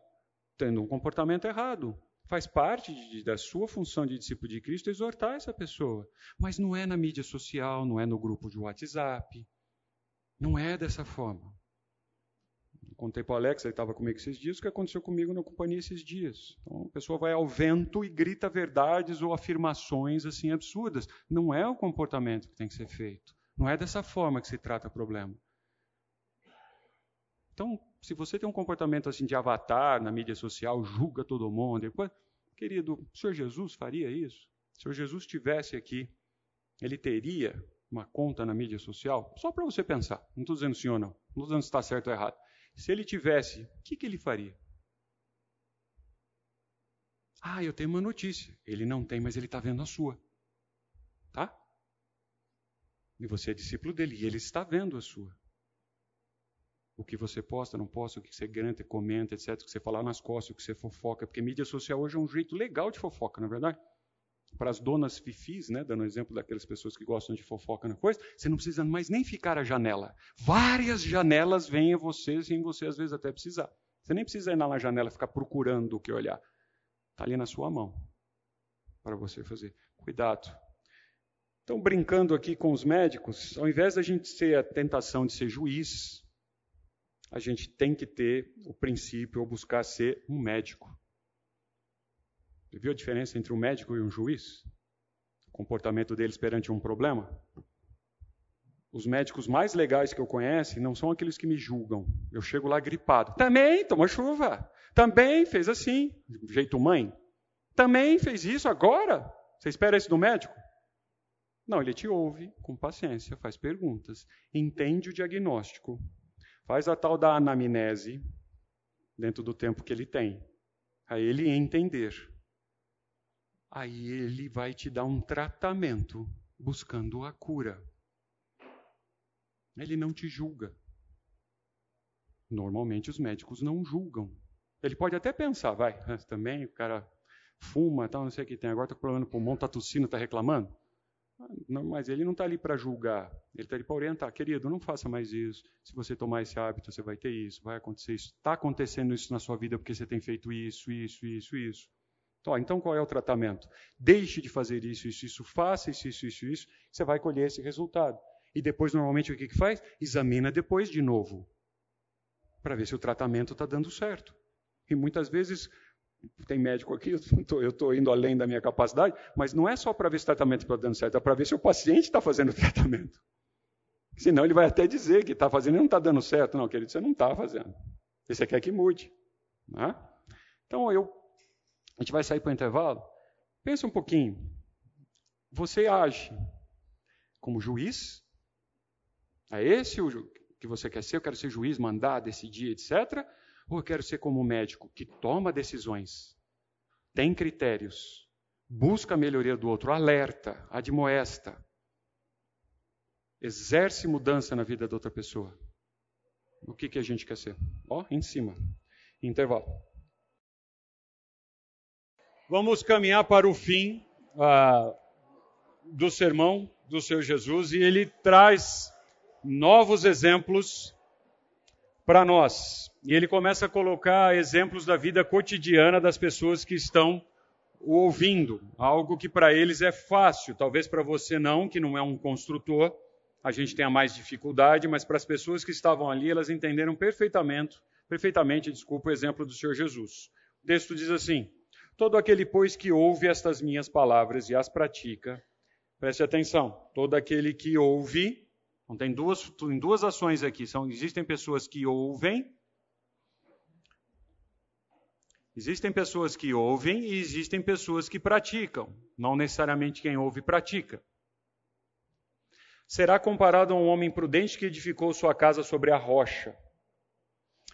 tendo um comportamento errado. Faz parte de, da sua função de discípulo de Cristo exortar essa pessoa. Mas não é na mídia social, não é no grupo de WhatsApp. Não é dessa forma. Contei para o Alex, ele estava comigo esses dias, o que aconteceu comigo na companhia esses dias. Então, a pessoa vai ao vento e grita verdades ou afirmações assim absurdas. Não é o comportamento que tem que ser feito. Não é dessa forma que se trata o problema. Então, se você tem um comportamento assim de avatar na mídia social, julga todo mundo, querido, o Senhor Jesus faria isso? Se o Senhor Jesus estivesse aqui, ele teria uma conta na mídia social? Só para você pensar. Não estou dizendo sim ou não. Não estou dizendo se está certo ou errado. Se ele tivesse, o que, que ele faria? Ah, eu tenho uma notícia. Ele não tem, mas ele está vendo a sua. Tá? E você é discípulo dele, e ele está vendo a sua. O que você posta, não posta, o que você granta, comenta, etc. O que você fala nas costas, o que você fofoca. Porque mídia social hoje é um jeito legal de fofoca, não é verdade? Para as donas fifis, né, dando exemplo daquelas pessoas que gostam de fofoca na coisa, você não precisa mais nem ficar à janela. Várias janelas vêm a você sem você às vezes até precisar. Você nem precisa ir na janela ficar procurando o que olhar. Está ali na sua mão para você fazer. Cuidado. Então, brincando aqui com os médicos, ao invés da gente ter a tentação de ser juiz, a gente tem que ter o princípio ou buscar ser um médico. Você viu a diferença entre um médico e um juiz? O comportamento deles perante um problema? Os médicos mais legais que eu conheço não são aqueles que me julgam. Eu chego lá gripado. Também tomou chuva. Também fez assim, jeito mãe. Também fez isso agora. Você espera isso do médico? Não, ele te ouve com paciência, faz perguntas, entende o diagnóstico, faz a tal da anamnese dentro do tempo que ele tem. Aí ele entender. Aí ele vai te dar um tratamento buscando a cura. Ele não te julga. Normalmente os médicos não julgam. Ele pode até pensar, vai, também o cara fuma, tal, não sei o que tem, agora está com problema no pulmão, está tossindo, está reclamando. Não, mas ele não está ali para julgar, ele está ali para orientar. Querido, não faça mais isso. Se você tomar esse hábito, você vai ter isso, vai acontecer isso. Está acontecendo isso na sua vida porque você tem feito isso, isso, isso, isso. Então, então qual é o tratamento? Deixe de fazer isso, isso, isso, faça isso, isso, isso, isso. Você vai colher esse resultado. E depois, normalmente, o que, que faz? Examina depois de novo, para ver se o tratamento está dando certo. E muitas vezes tem médico aqui, eu estou indo além da minha capacidade, mas não é só para ver se o tratamento está dando certo, é para ver se o paciente está fazendo o tratamento. Senão ele vai até dizer que está fazendo e não está dando certo. Não, querido, você não está fazendo. Você quer que mude. Né? Então, eu, a gente vai sair para o intervalo. Pensa um pouquinho. Você age como juiz? É esse o que você quer ser? Eu quero ser juiz, mandar, decidir, etc. Ou eu quero ser como um médico que toma decisões, tem critérios, busca a melhoria do outro, alerta, admoesta, exerce mudança na vida da outra pessoa. O que, que a gente quer ser? Ó, em cima. Intervalo. Vamos caminhar para o fim ah, do sermão do Senhor Jesus e ele traz novos exemplos para nós. E ele começa a colocar exemplos da vida cotidiana das pessoas que estão o ouvindo, algo que para eles é fácil, talvez para você não, que não é um construtor, a gente tenha mais dificuldade, mas para as pessoas que estavam ali, elas entenderam perfeitamente, perfeitamente, desculpa, o exemplo do Senhor Jesus. O texto diz assim: Todo aquele, pois, que ouve estas minhas palavras e as pratica, preste atenção, todo aquele que ouve então, tem duas, tem duas ações aqui. São, existem pessoas que ouvem. Existem pessoas que ouvem e existem pessoas que praticam. Não necessariamente quem ouve pratica. Será comparado a um homem prudente que edificou sua casa sobre a rocha.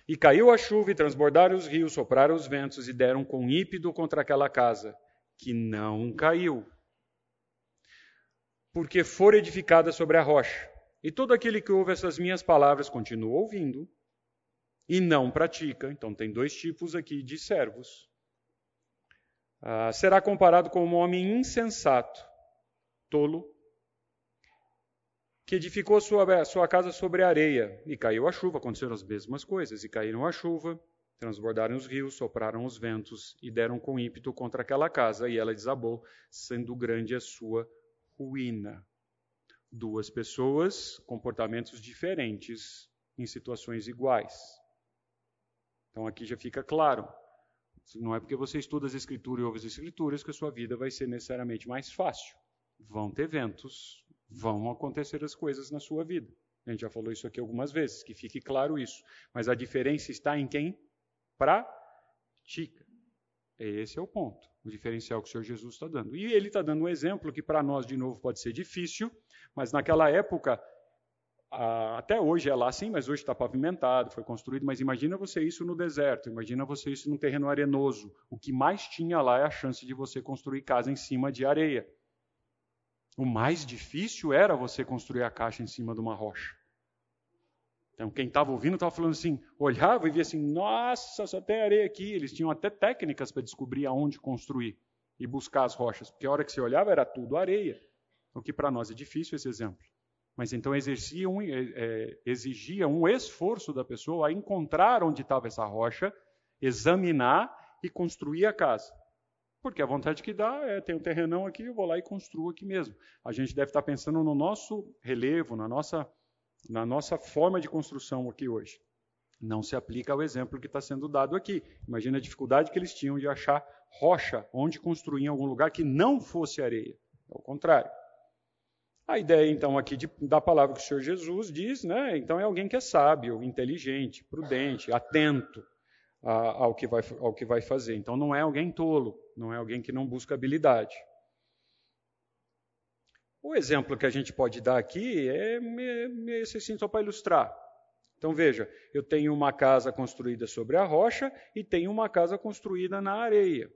E caiu a chuva, e transbordaram os rios, sopraram os ventos, e deram com ímpeto contra aquela casa, que não caiu, porque for edificada sobre a rocha. E todo aquele que ouve essas minhas palavras continua ouvindo e não pratica. Então, tem dois tipos aqui de servos. Ah, será comparado com um homem insensato, tolo, que edificou sua, sua casa sobre areia, e caiu a chuva, aconteceram as mesmas coisas, e caíram a chuva, transbordaram os rios, sopraram os ventos, e deram com ímpeto contra aquela casa, e ela desabou, sendo grande a sua ruína. Duas pessoas, comportamentos diferentes em situações iguais. Então aqui já fica claro. Não é porque você estuda as escrituras e ouve as escrituras que a sua vida vai ser necessariamente mais fácil. Vão ter ventos, vão acontecer as coisas na sua vida. A gente já falou isso aqui algumas vezes, que fique claro isso. Mas a diferença está em quem pratica. Esse é o ponto, o diferencial que o Senhor Jesus está dando. E ele está dando um exemplo que para nós, de novo, pode ser difícil, mas naquela época, até hoje é lá assim, mas hoje está pavimentado, foi construído. Mas imagina você isso no deserto, imagina você isso num terreno arenoso. O que mais tinha lá é a chance de você construir casa em cima de areia. O mais difícil era você construir a caixa em cima de uma rocha. Então, quem estava ouvindo estava falando assim, olhava e via assim, nossa, só tem areia aqui. Eles tinham até técnicas para descobrir aonde construir e buscar as rochas, porque a hora que você olhava era tudo areia. O que para nós é difícil esse exemplo. Mas então exigia um, é, exigia um esforço da pessoa a encontrar onde estava essa rocha, examinar e construir a casa. Porque a vontade que dá é, tem um terrenão aqui, eu vou lá e construo aqui mesmo. A gente deve estar pensando no nosso relevo, na nossa, na nossa forma de construção aqui hoje. Não se aplica ao exemplo que está sendo dado aqui. Imagina a dificuldade que eles tinham de achar rocha onde construir em algum lugar que não fosse areia. É o contrário. A ideia, então, aqui de, da palavra que o Senhor Jesus diz, né? Então, é alguém que é sábio, inteligente, prudente, atento a, ao, que vai, ao que vai fazer. Então, não é alguém tolo, não é alguém que não busca habilidade. O exemplo que a gente pode dar aqui é esse assim, só para ilustrar. Então veja, eu tenho uma casa construída sobre a rocha e tenho uma casa construída na areia.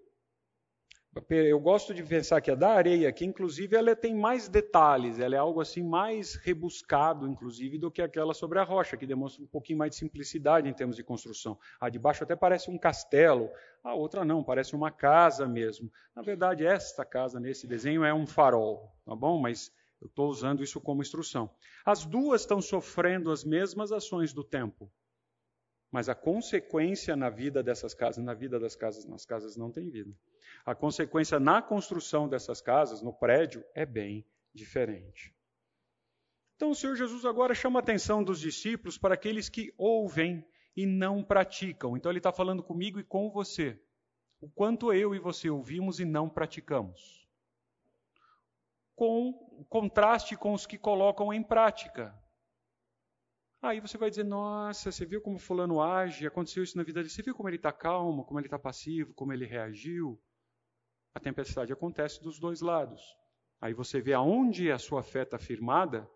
Eu gosto de pensar que a da areia, que inclusive ela tem mais detalhes, ela é algo assim mais rebuscado, inclusive, do que aquela sobre a rocha, que demonstra um pouquinho mais de simplicidade em termos de construção. A de baixo até parece um castelo, a outra não, parece uma casa mesmo. Na verdade, esta casa nesse desenho é um farol, tá bom? Mas eu estou usando isso como instrução. As duas estão sofrendo as mesmas ações do tempo, mas a consequência na vida dessas casas, na vida das casas, nas casas não tem vida. A consequência na construção dessas casas, no prédio, é bem diferente. Então o Senhor Jesus agora chama a atenção dos discípulos para aqueles que ouvem e não praticam. Então ele está falando comigo e com você. O quanto eu e você ouvimos e não praticamos. Com contraste com os que colocam em prática. Aí você vai dizer: Nossa, você viu como Fulano age? Aconteceu isso na vida dele. Você viu como ele está calmo, como ele está passivo, como ele reagiu? A tempestade acontece dos dois lados. Aí você vê aonde a sua fé está firmada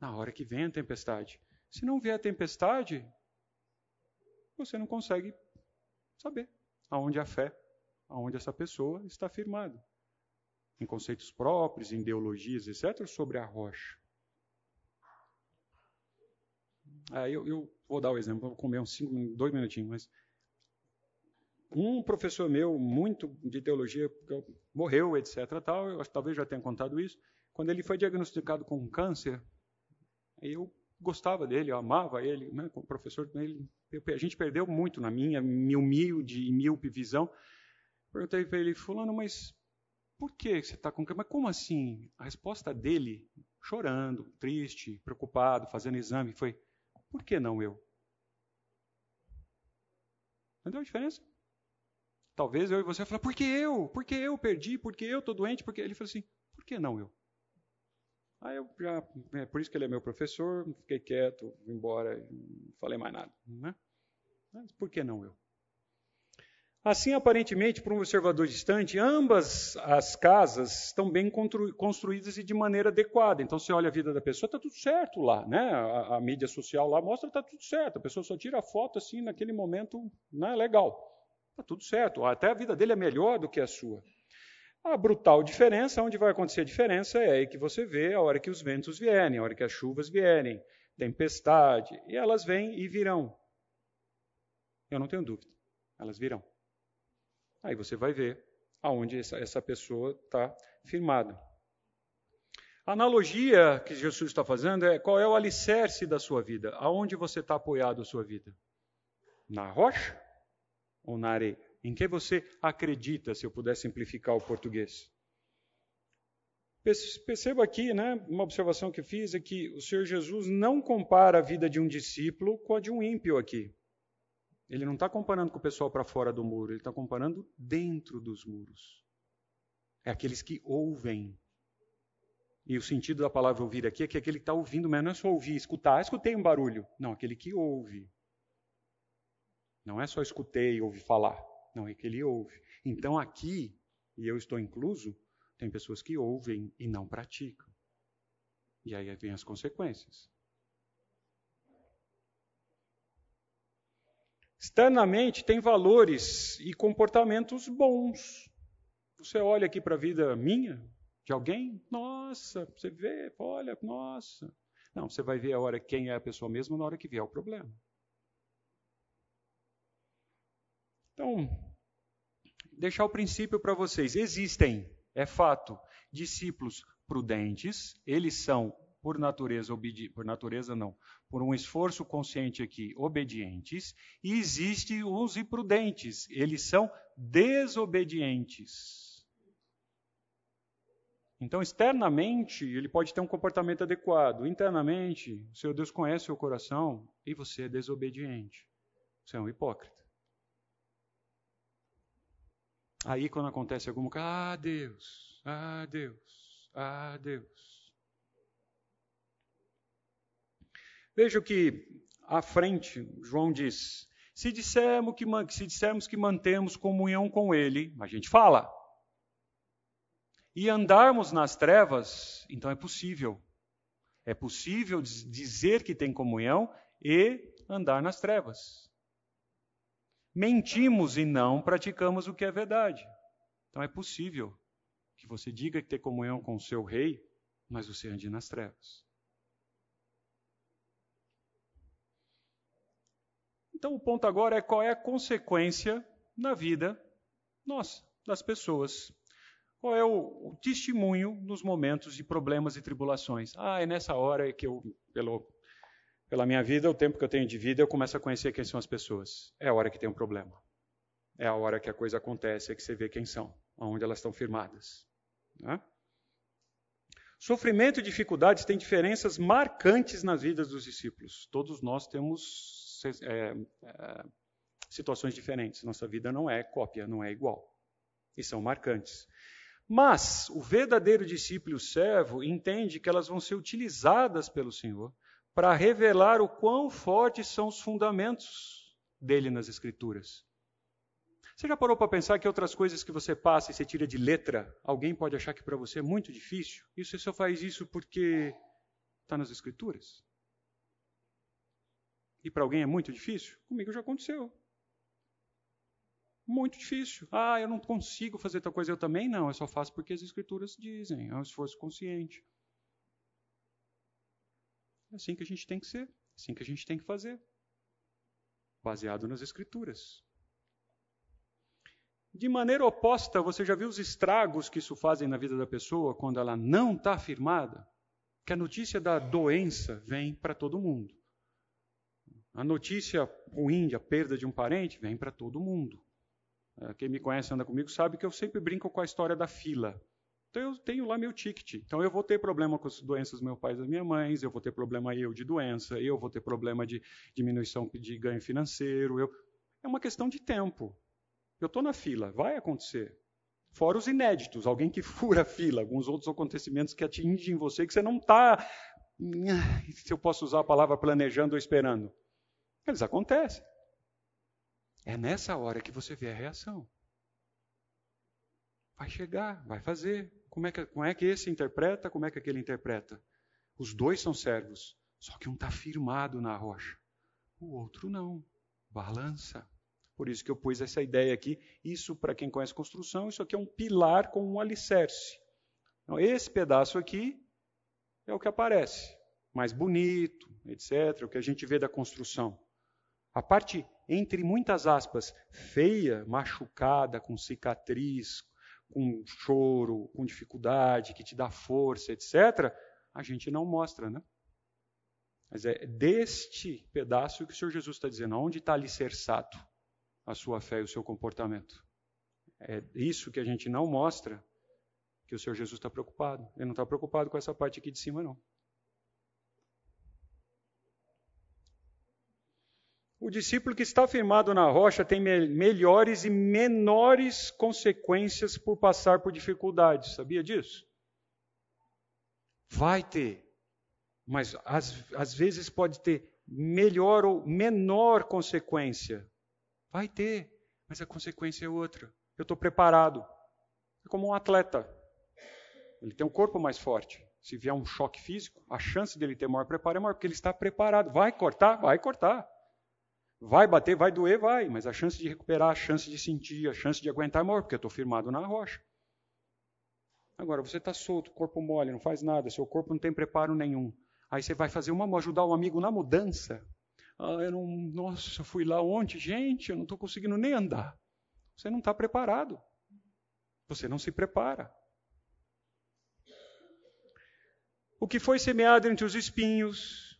na hora que vem a tempestade. Se não vier a tempestade, você não consegue saber aonde a fé, aonde essa pessoa está firmada. Em conceitos próprios, em ideologias, etc., sobre a rocha. Ah, eu, eu, vou dar o exemplo, vou comer uns cinco, dois minutinhos, mas um professor meu, muito de teologia, morreu, etc. Tal, eu talvez já tenha contado isso. Quando ele foi diagnosticado com câncer, eu gostava dele, eu amava ele, né, como professor. Ele, a gente perdeu muito na minha humilde e míope visão. Perguntei para ele, fulano, mas por que você está com câncer? Mas como assim? A resposta dele, chorando, triste, preocupado, fazendo exame, foi: por que não eu? Entendeu a diferença? Talvez eu e você falar, por que eu? Por que eu perdi? Por que eu estou doente? Porque ele falou assim, por que não eu? Aí eu já, é por isso que ele é meu professor, fiquei quieto, vim embora, não falei mais nada. Né? Mas por que não eu? Assim, aparentemente, para um observador distante, ambas as casas estão bem construídas e de maneira adequada. Então, você olha a vida da pessoa, está tudo certo lá, né? A, a mídia social lá mostra está tudo certo. A pessoa só tira a foto assim naquele momento, né? Legal, está tudo certo. Até a vida dele é melhor do que a sua. A brutal diferença, onde vai acontecer a diferença, é aí que você vê a hora que os ventos vierem, a hora que as chuvas vierem, tempestade, e elas vêm e virão. Eu não tenho dúvida, elas virão. Aí você vai ver aonde essa, essa pessoa está firmada. A analogia que Jesus está fazendo é qual é o alicerce da sua vida? Aonde você está apoiado a sua vida? Na rocha ou na areia? Em que você acredita, se eu puder simplificar o português? Perceba aqui, né, uma observação que fiz é que o Senhor Jesus não compara a vida de um discípulo com a de um ímpio aqui. Ele não está comparando com o pessoal para fora do muro, ele está comparando dentro dos muros. É aqueles que ouvem. E o sentido da palavra ouvir aqui é que aquele que está ouvindo, mas não é só ouvir, escutar. Escutei um barulho. Não, aquele que ouve. Não é só escutei, ouvi falar. Não, é que ele ouve. Então aqui, e eu estou incluso, tem pessoas que ouvem e não praticam. E aí vem as consequências. Externamente tem valores e comportamentos bons. Você olha aqui para a vida minha, de alguém, nossa, você vê, olha, nossa. Não, você vai ver a hora quem é a pessoa mesmo na hora que vier o problema. Então, deixar o princípio para vocês. Existem é fato, discípulos prudentes, eles são por natureza por natureza não, por um esforço consciente aqui, obedientes, e existe os imprudentes, eles são desobedientes. Então, externamente, ele pode ter um comportamento adequado. Internamente, o Senhor Deus conhece o seu coração e você é desobediente. Você é um hipócrita. Aí quando acontece alguma coisa, ah Deus, ah Deus, ah Deus. Veja o que à frente João diz. Se dissermos que, se dissermos que mantemos comunhão com Ele, a gente fala. E andarmos nas trevas, então é possível. É possível dizer que tem comunhão e andar nas trevas mentimos e não praticamos o que é verdade. Então é possível que você diga que tem comunhão com o seu rei, mas você ande nas trevas. Então o ponto agora é qual é a consequência na vida nossa, das pessoas. Qual é o, o testemunho nos momentos de problemas e tribulações? Ah, é nessa hora que eu, pelo pela minha vida, o tempo que eu tenho de vida, eu começo a conhecer quem são as pessoas. É a hora que tem um problema. É a hora que a coisa acontece, é que você vê quem são, onde elas estão firmadas. Né? Sofrimento e dificuldades têm diferenças marcantes nas vidas dos discípulos. Todos nós temos é, é, situações diferentes. Nossa vida não é cópia, não é igual. E são marcantes. Mas o verdadeiro discípulo servo entende que elas vão ser utilizadas pelo Senhor para revelar o quão fortes são os fundamentos dele nas Escrituras. Você já parou para pensar que outras coisas que você passa e você tira de letra, alguém pode achar que para você é muito difícil? E você só faz isso porque está nas Escrituras? E para alguém é muito difícil? Comigo já aconteceu. Muito difícil. Ah, eu não consigo fazer tal coisa. Eu também não. Eu só faço porque as Escrituras dizem. É um esforço consciente. É assim que a gente tem que ser, é assim que a gente tem que fazer, baseado nas Escrituras. De maneira oposta, você já viu os estragos que isso fazem na vida da pessoa quando ela não está firmada? Que a notícia da doença vem para todo mundo. A notícia ruim, a perda de um parente, vem para todo mundo. É, quem me conhece anda comigo sabe que eu sempre brinco com a história da fila. Então eu tenho lá meu ticket. Então eu vou ter problema com as doenças dos meus pais e das minhas mães, eu vou ter problema eu de doença, eu vou ter problema de diminuição de ganho financeiro. Eu... É uma questão de tempo. Eu estou na fila, vai acontecer. Fora os inéditos, alguém que fura a fila, alguns outros acontecimentos que atingem você que você não está, se eu posso usar a palavra planejando ou esperando. Eles acontecem. É nessa hora que você vê a reação. Vai chegar, vai fazer. Como é, que, como é que esse interpreta? Como é que aquele interpreta? Os dois são servos, só que um está firmado na rocha, o outro não. Balança. Por isso que eu pus essa ideia aqui. Isso, para quem conhece construção, isso aqui é um pilar com um alicerce. Então, esse pedaço aqui é o que aparece. Mais bonito, etc. O que a gente vê da construção. A parte, entre muitas aspas, feia, machucada, com cicatriz, com choro, com dificuldade, que te dá força, etc., a gente não mostra, né? Mas é deste pedaço que o Senhor Jesus está dizendo, onde está alicerçado a sua fé e o seu comportamento. É isso que a gente não mostra que o Senhor Jesus está preocupado. Ele não está preocupado com essa parte aqui de cima, não. O discípulo que está firmado na rocha tem me melhores e menores consequências por passar por dificuldades. Sabia disso? Vai ter, mas às, às vezes pode ter melhor ou menor consequência. Vai ter, mas a consequência é outra. Eu estou preparado. É como um atleta. Ele tem um corpo mais forte. Se vier um choque físico, a chance dele ter maior preparo é maior, porque ele está preparado. Vai cortar? Vai cortar. Vai bater, vai doer, vai, mas a chance de recuperar, a chance de sentir, a chance de aguentar é maior, porque eu estou firmado na rocha. Agora, você está solto, corpo mole, não faz nada, seu corpo não tem preparo nenhum. Aí você vai fazer uma, ajudar um amigo na mudança. Ah, eu não, nossa, eu fui lá ontem, gente, eu não estou conseguindo nem andar. Você não está preparado. Você não se prepara. O que foi semeado entre os espinhos,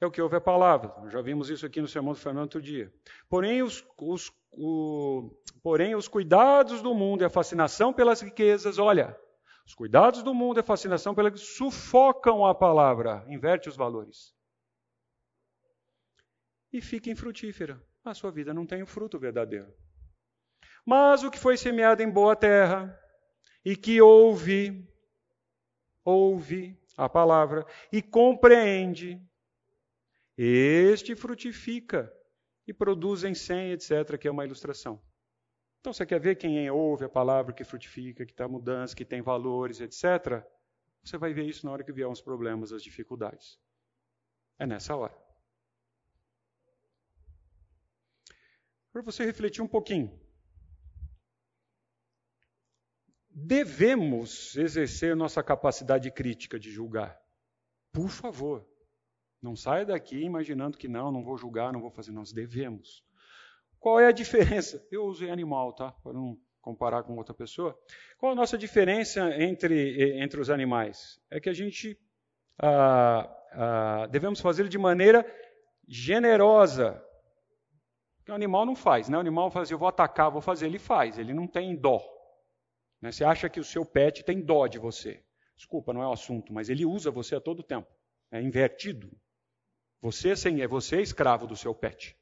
é o que ouve a palavra. Já vimos isso aqui no sermão do Fernando outro dia. Porém os, os, o, porém, os cuidados do mundo e a fascinação pelas riquezas, olha, os cuidados do mundo e a fascinação pelas sufocam a palavra, inverte os valores. E fica infrutífera. A sua vida não tem o fruto verdadeiro. Mas o que foi semeado em boa terra e que ouve, ouve a palavra e compreende este frutifica e produz em 100, etc., que é uma ilustração. Então, você quer ver quem ouve a palavra que frutifica, que está mudança, que tem valores, etc., você vai ver isso na hora que vier os problemas, as dificuldades. É nessa hora. Para você refletir um pouquinho. Devemos exercer nossa capacidade crítica de julgar. Por favor. Não saia daqui imaginando que não, não vou julgar, não vou fazer. Nós devemos. Qual é a diferença? Eu usei animal, tá? Para não comparar com outra pessoa. Qual a nossa diferença entre, entre os animais? É que a gente ah, ah, devemos fazê-lo de maneira generosa. O animal não faz, né? O animal faz, eu vou atacar, vou fazer, ele faz, ele não tem dó. Né? Você acha que o seu pet tem dó de você. Desculpa, não é o assunto, mas ele usa você a todo tempo. É invertido. Você sim, é você escravo do seu pet.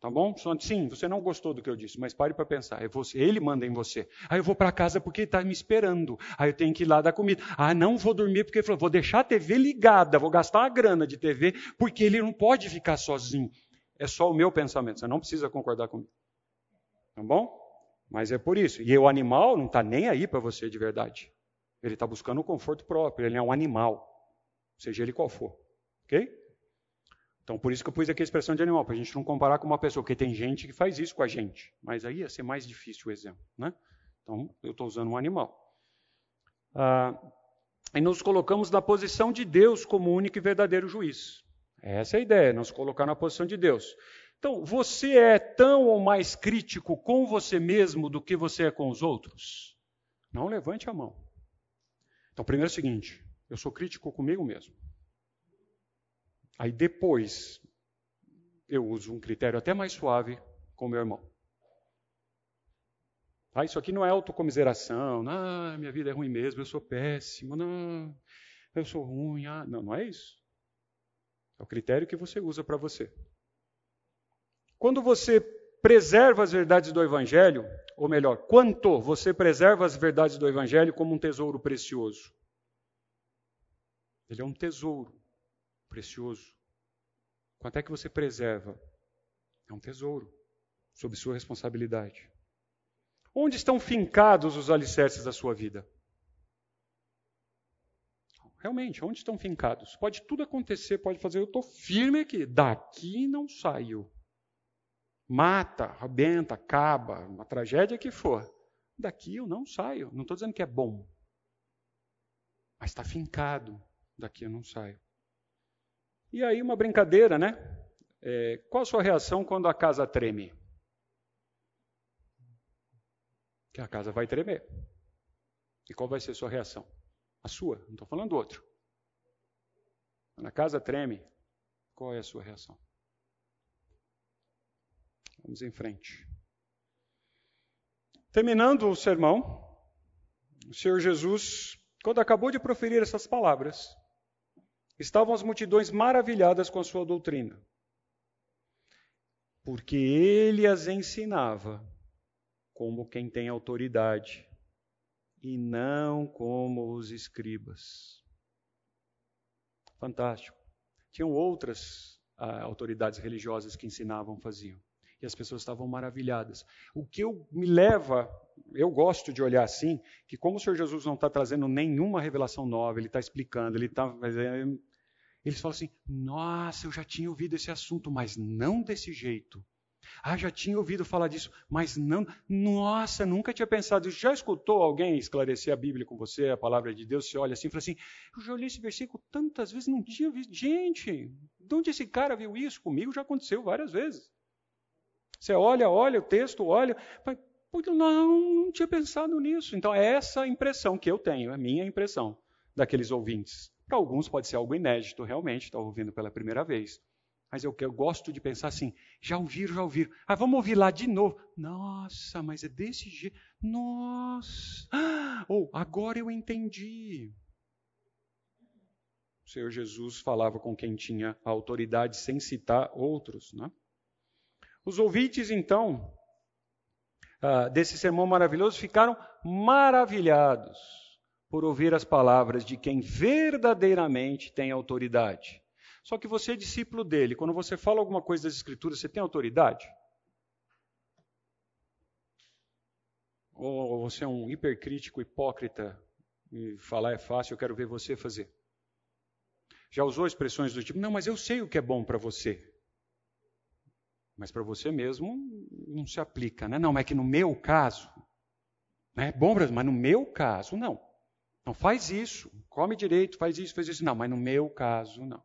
Tá bom? Sim, você não gostou do que eu disse, mas pare para pensar. É você, ele manda em você. Aí ah, eu vou para casa porque está me esperando. Aí eu tenho que ir lá dar comida. Ah, não vou dormir porque ele falou, vou deixar a TV ligada, vou gastar a grana de TV, porque ele não pode ficar sozinho. É só o meu pensamento, você não precisa concordar comigo. Tá bom? Mas é por isso. E o animal não está nem aí para você de verdade. Ele está buscando o conforto próprio, ele é um animal, seja ele qual for. Ok? Então, por isso que eu pus aqui a expressão de animal, para a gente não comparar com uma pessoa, porque tem gente que faz isso com a gente. Mas aí ia ser mais difícil o exemplo. Né? Então, eu estou usando um animal. Ah, e nos colocamos na posição de Deus como único e verdadeiro juiz. Essa é a ideia, nos colocar na posição de Deus. Então, você é tão ou mais crítico com você mesmo do que você é com os outros? Não levante a mão. Então, primeiro é o seguinte: eu sou crítico comigo mesmo. Aí depois eu uso um critério até mais suave com meu irmão. Ah, isso aqui não é autocomiseração. Ah, minha vida é ruim mesmo, eu sou péssimo. Não, eu sou ruim. Ah, não, não é isso. É o critério que você usa para você. Quando você preserva as verdades do Evangelho, ou melhor, quanto você preserva as verdades do Evangelho como um tesouro precioso. Ele é um tesouro precioso. Quanto é que você preserva? É um tesouro, sob sua responsabilidade. Onde estão fincados os alicerces da sua vida? Realmente, onde estão fincados? Pode tudo acontecer, pode fazer, eu estou firme aqui, daqui não saio. Mata, arrebenta, acaba, uma tragédia que for. Daqui eu não saio. Não estou dizendo que é bom. Mas está fincado. Daqui eu não saio. E aí, uma brincadeira, né? É, qual a sua reação quando a casa treme? Que a casa vai tremer. E qual vai ser a sua reação? A sua, não estou falando do outro. Na casa treme, qual é a sua reação? Vamos em frente. Terminando o sermão, o Senhor Jesus, quando acabou de proferir essas palavras, estavam as multidões maravilhadas com a sua doutrina, porque ele as ensinava como quem tem autoridade e não como os escribas. Fantástico. Tinham outras ah, autoridades religiosas que ensinavam, faziam. E as pessoas estavam maravilhadas. O que eu, me leva, eu gosto de olhar assim, que como o Senhor Jesus não está trazendo nenhuma revelação nova, ele está explicando, ele está. Eles falam assim: nossa, eu já tinha ouvido esse assunto, mas não desse jeito. Ah, já tinha ouvido falar disso, mas não. Nossa, nunca tinha pensado. Já escutou alguém esclarecer a Bíblia com você, a palavra de Deus? Você olha assim e fala assim: eu já li esse versículo tantas vezes, não tinha visto. Gente, de onde esse cara viu isso? Comigo já aconteceu várias vezes. Você olha, olha o texto, olha. Não, não tinha pensado nisso. Então, é essa impressão que eu tenho, é a minha impressão daqueles ouvintes. Para alguns pode ser algo inédito, realmente, está ouvindo pela primeira vez. Mas eu, eu gosto de pensar assim: já ouviram, já ouviram. Ah, vamos ouvir lá de novo. Nossa, mas é desse jeito. Nossa. Ou, oh, agora eu entendi. O Senhor Jesus falava com quem tinha autoridade sem citar outros. Né? Os ouvintes, então, ah, desse sermão maravilhoso ficaram maravilhados por ouvir as palavras de quem verdadeiramente tem autoridade. Só que você é discípulo dele. Quando você fala alguma coisa das Escrituras, você tem autoridade? Ou você é um hipercrítico, hipócrita, e falar é fácil, eu quero ver você fazer? Já usou expressões do tipo, não, mas eu sei o que é bom para você. Mas para você mesmo não se aplica, né? Não, mas é que no meu caso, né? é bom, mas no meu caso, não. Não faz isso, come direito, faz isso, faz isso. Não, mas no meu caso, não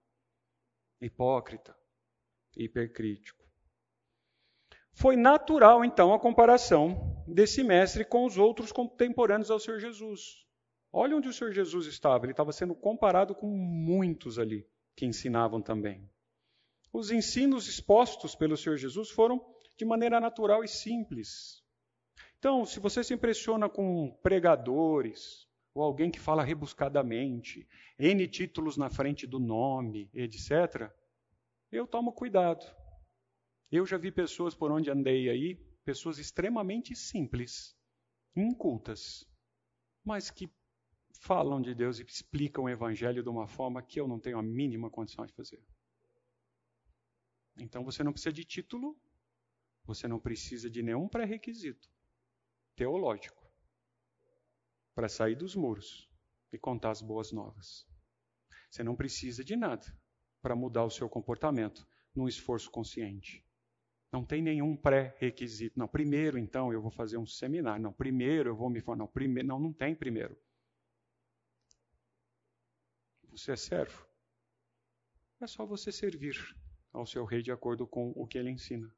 hipócrita, hipercrítico. Foi natural, então, a comparação desse mestre com os outros contemporâneos ao Senhor Jesus. Olha onde o Senhor Jesus estava. Ele estava sendo comparado com muitos ali que ensinavam também. Os ensinos expostos pelo Senhor Jesus foram de maneira natural e simples. Então, se você se impressiona com pregadores, ou alguém que fala rebuscadamente, N títulos na frente do nome, etc., eu tomo cuidado. Eu já vi pessoas por onde andei aí, pessoas extremamente simples, incultas, mas que falam de Deus e explicam o Evangelho de uma forma que eu não tenho a mínima condição de fazer. Então você não precisa de título, você não precisa de nenhum pré-requisito teológico para sair dos muros e contar as boas novas. Você não precisa de nada para mudar o seu comportamento num esforço consciente. Não tem nenhum pré-requisito. Não, primeiro então eu vou fazer um seminário. Não, primeiro eu vou me formar. Não, primeiro, não, não tem primeiro. Você é servo. É só você servir ao seu rei de acordo com o que ele ensina.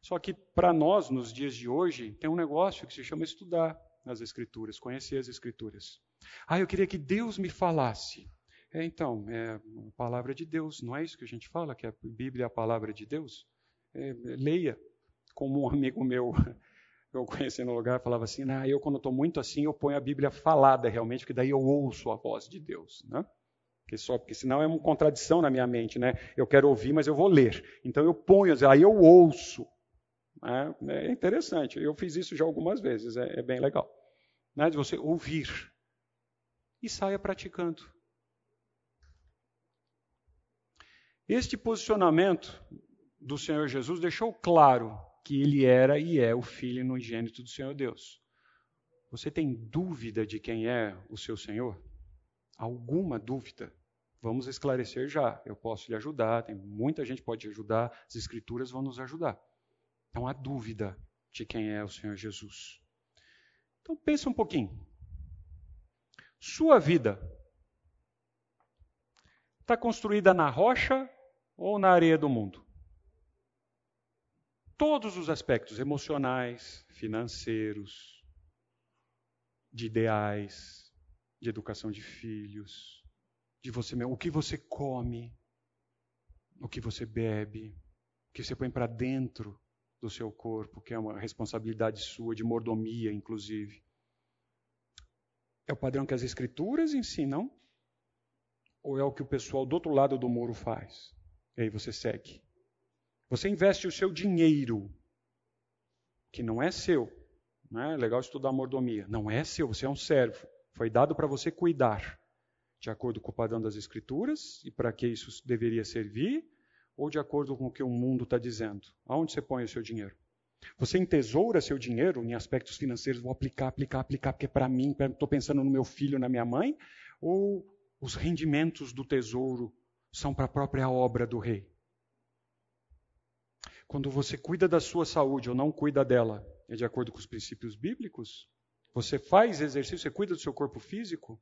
Só que para nós, nos dias de hoje, tem um negócio que se chama estudar nas Escrituras, conhecer as Escrituras. Ah, eu queria que Deus me falasse. É, então, é a palavra de Deus, não é isso que a gente fala, que a Bíblia é a palavra de Deus? É, leia. Como um amigo meu, eu conheci no lugar, falava assim, ah, eu quando estou muito assim, eu ponho a Bíblia falada realmente, porque daí eu ouço a voz de Deus. Né? Porque, só, porque senão é uma contradição na minha mente, né? Eu quero ouvir, mas eu vou ler. Então eu ponho, aí eu ouço. É, é interessante, eu fiz isso já algumas vezes, é, é bem legal né, de você ouvir e saia praticando. Este posicionamento do Senhor Jesus deixou claro que ele era e é o Filho unigênito do Senhor Deus. Você tem dúvida de quem é o seu Senhor? Alguma dúvida? Vamos esclarecer já. Eu posso lhe ajudar, tem muita gente pode te ajudar, as Escrituras vão nos ajudar. Não há dúvida de quem é o Senhor Jesus. Então pensa um pouquinho. Sua vida está construída na rocha ou na areia do mundo? Todos os aspectos emocionais, financeiros, de ideais, de educação de filhos, de você mesmo, o que você come, o que você bebe, o que você põe para dentro do seu corpo, que é uma responsabilidade sua, de mordomia, inclusive. É o padrão que as escrituras ensinam? Ou é o que o pessoal do outro lado do muro faz? E aí você segue. Você investe o seu dinheiro, que não é seu. Não é legal estudar mordomia. Não é seu, você é um servo. Foi dado para você cuidar, de acordo com o padrão das Escrituras e para que isso deveria servir, ou de acordo com o que o mundo está dizendo. Aonde você põe o seu dinheiro? Você entesoura seu dinheiro em aspectos financeiros, vou aplicar, aplicar, aplicar, porque é para mim, estou pensando no meu filho, na minha mãe, ou os rendimentos do tesouro são para a própria obra do rei? Quando você cuida da sua saúde ou não cuida dela, é de acordo com os princípios bíblicos? Você faz exercício, você cuida do seu corpo físico?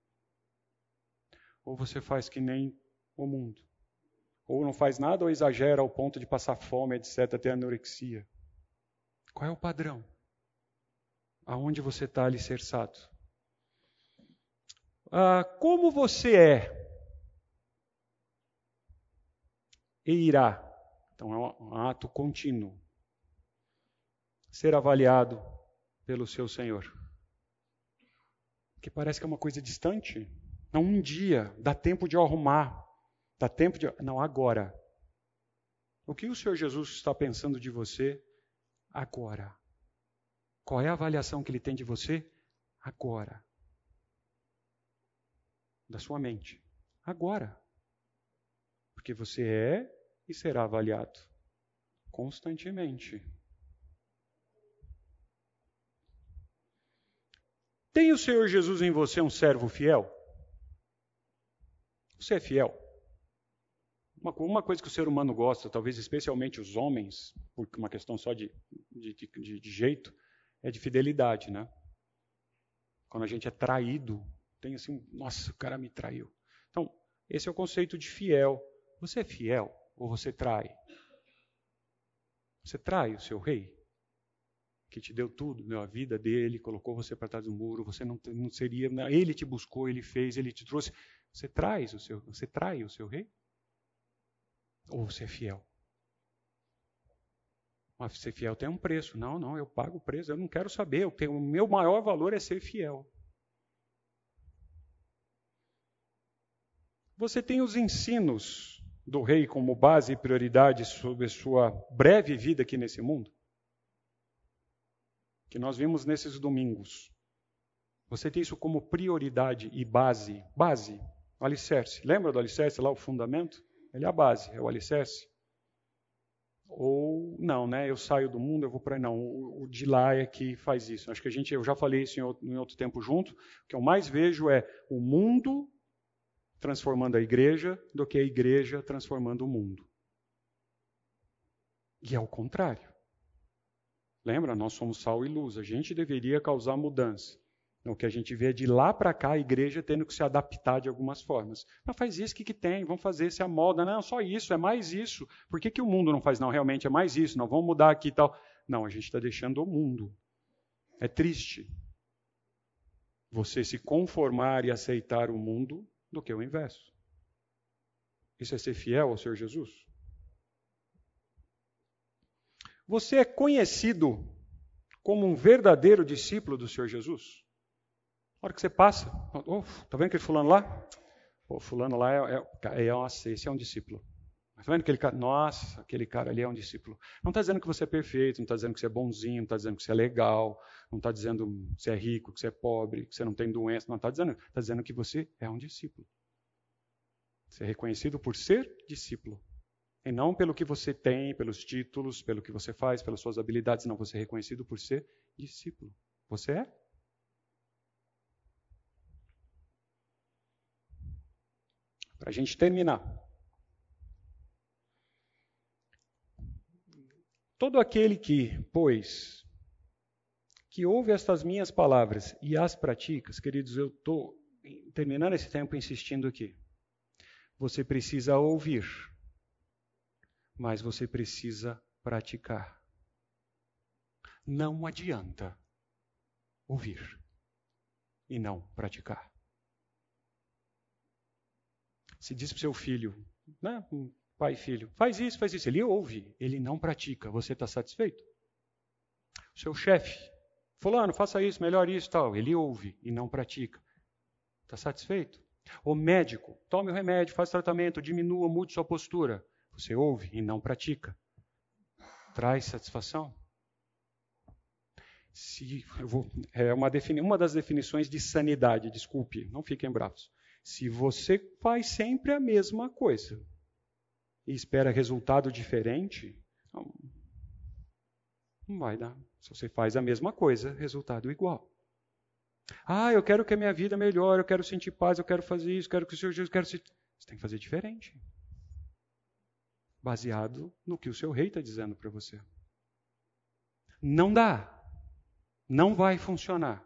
Ou você faz que nem o mundo? Ou não faz nada ou exagera ao ponto de passar fome, etc., até anorexia? Qual é o padrão? Aonde você está alicerçado? Ah, como você é? E irá. Então é um ato contínuo. Ser avaliado pelo seu Senhor. Que parece que é uma coisa distante. Não um dia, dá tempo de arrumar. Dá tempo de. Não, agora. O que o Senhor Jesus está pensando de você agora? Qual é a avaliação que ele tem de você agora? Da sua mente. Agora. Porque você é e será avaliado constantemente. Tem o Senhor Jesus em você um servo fiel? Você é fiel? Uma, uma, coisa que o ser humano gosta, talvez especialmente os homens, por uma questão só de, de, de, de jeito, é de fidelidade, né? Quando a gente é traído, tem assim, nossa, o cara me traiu. Então, esse é o conceito de fiel. Você é fiel ou você trai? Você trai o seu rei? Que te deu tudo, a vida dele, colocou você para trás do muro, você não, não seria. Ele te buscou, ele fez, ele te trouxe. Você traz o seu, você trai o seu rei? Ou é fiel? Mas ser fiel tem um preço. Não, não, eu pago o preço, eu não quero saber. Eu tenho, o meu maior valor é ser fiel. Você tem os ensinos do rei como base e prioridade sobre sua breve vida aqui nesse mundo? Que nós vimos nesses domingos. Você tem isso como prioridade e base. Base, alicerce. Lembra do alicerce lá, o fundamento? Ele é a base, é o alicerce. Ou não, né? Eu saio do mundo, eu vou para não. O, de lá é que faz isso. Acho que a gente, eu já falei isso em outro, em outro tempo junto. O que eu mais vejo é o mundo transformando a igreja do que a igreja transformando o mundo. E é o contrário. Lembra? Nós somos sal e luz. A gente deveria causar mudança. O que a gente vê é de lá para cá a igreja tendo que se adaptar de algumas formas. Mas faz isso, o que, que tem? Vamos fazer se a moda. Não, só isso, é mais isso. Por que, que o mundo não faz? Não, realmente é mais isso. Não, vamos mudar aqui e tal. Não, a gente está deixando o mundo. É triste você se conformar e aceitar o mundo do que o inverso. Isso é ser fiel ao Senhor Jesus? Você é conhecido como um verdadeiro discípulo do Senhor Jesus? Hora que você passa, oh, tá vendo aquele fulano lá? Pô, fulano lá é, é, é, nossa, esse é um discípulo. Está vendo aquele cara? Nossa, aquele cara ali é um discípulo. Não está dizendo que você é perfeito, não está dizendo que você é bonzinho, não está dizendo que você é legal, não está dizendo que você é rico, que você é pobre, que você não tem doença. Não está dizendo. Está dizendo que você é um discípulo. Você é reconhecido por ser discípulo. E não pelo que você tem, pelos títulos, pelo que você faz, pelas suas habilidades. Não, você é reconhecido por ser discípulo. Você é? Para a gente terminar. Todo aquele que, pois, que ouve estas minhas palavras e as pratica, queridos, eu estou terminando esse tempo insistindo aqui. Você precisa ouvir, mas você precisa praticar. Não adianta ouvir. e não praticar. Se diz para o seu filho, né, pai e filho, faz isso, faz isso. Ele ouve, ele não pratica. Você está satisfeito? Seu chefe, fulano, faça isso, melhor isso tal. Ele ouve e não pratica. Está satisfeito? O médico, tome o remédio, faz tratamento, diminua, mude sua postura. Você ouve e não pratica. Traz satisfação? Se, vou, é uma, defini, uma das definições de sanidade, desculpe, não fiquem bravos. Se você faz sempre a mesma coisa e espera resultado diferente, não, vai dar. Se você faz a mesma coisa, resultado igual. Ah, eu quero que a minha vida melhore, eu quero sentir paz, eu quero fazer isso, quero que o Senhor Jesus, quero se... Você tem que fazer diferente. Baseado no que o seu rei está dizendo para você. Não dá. Não vai funcionar.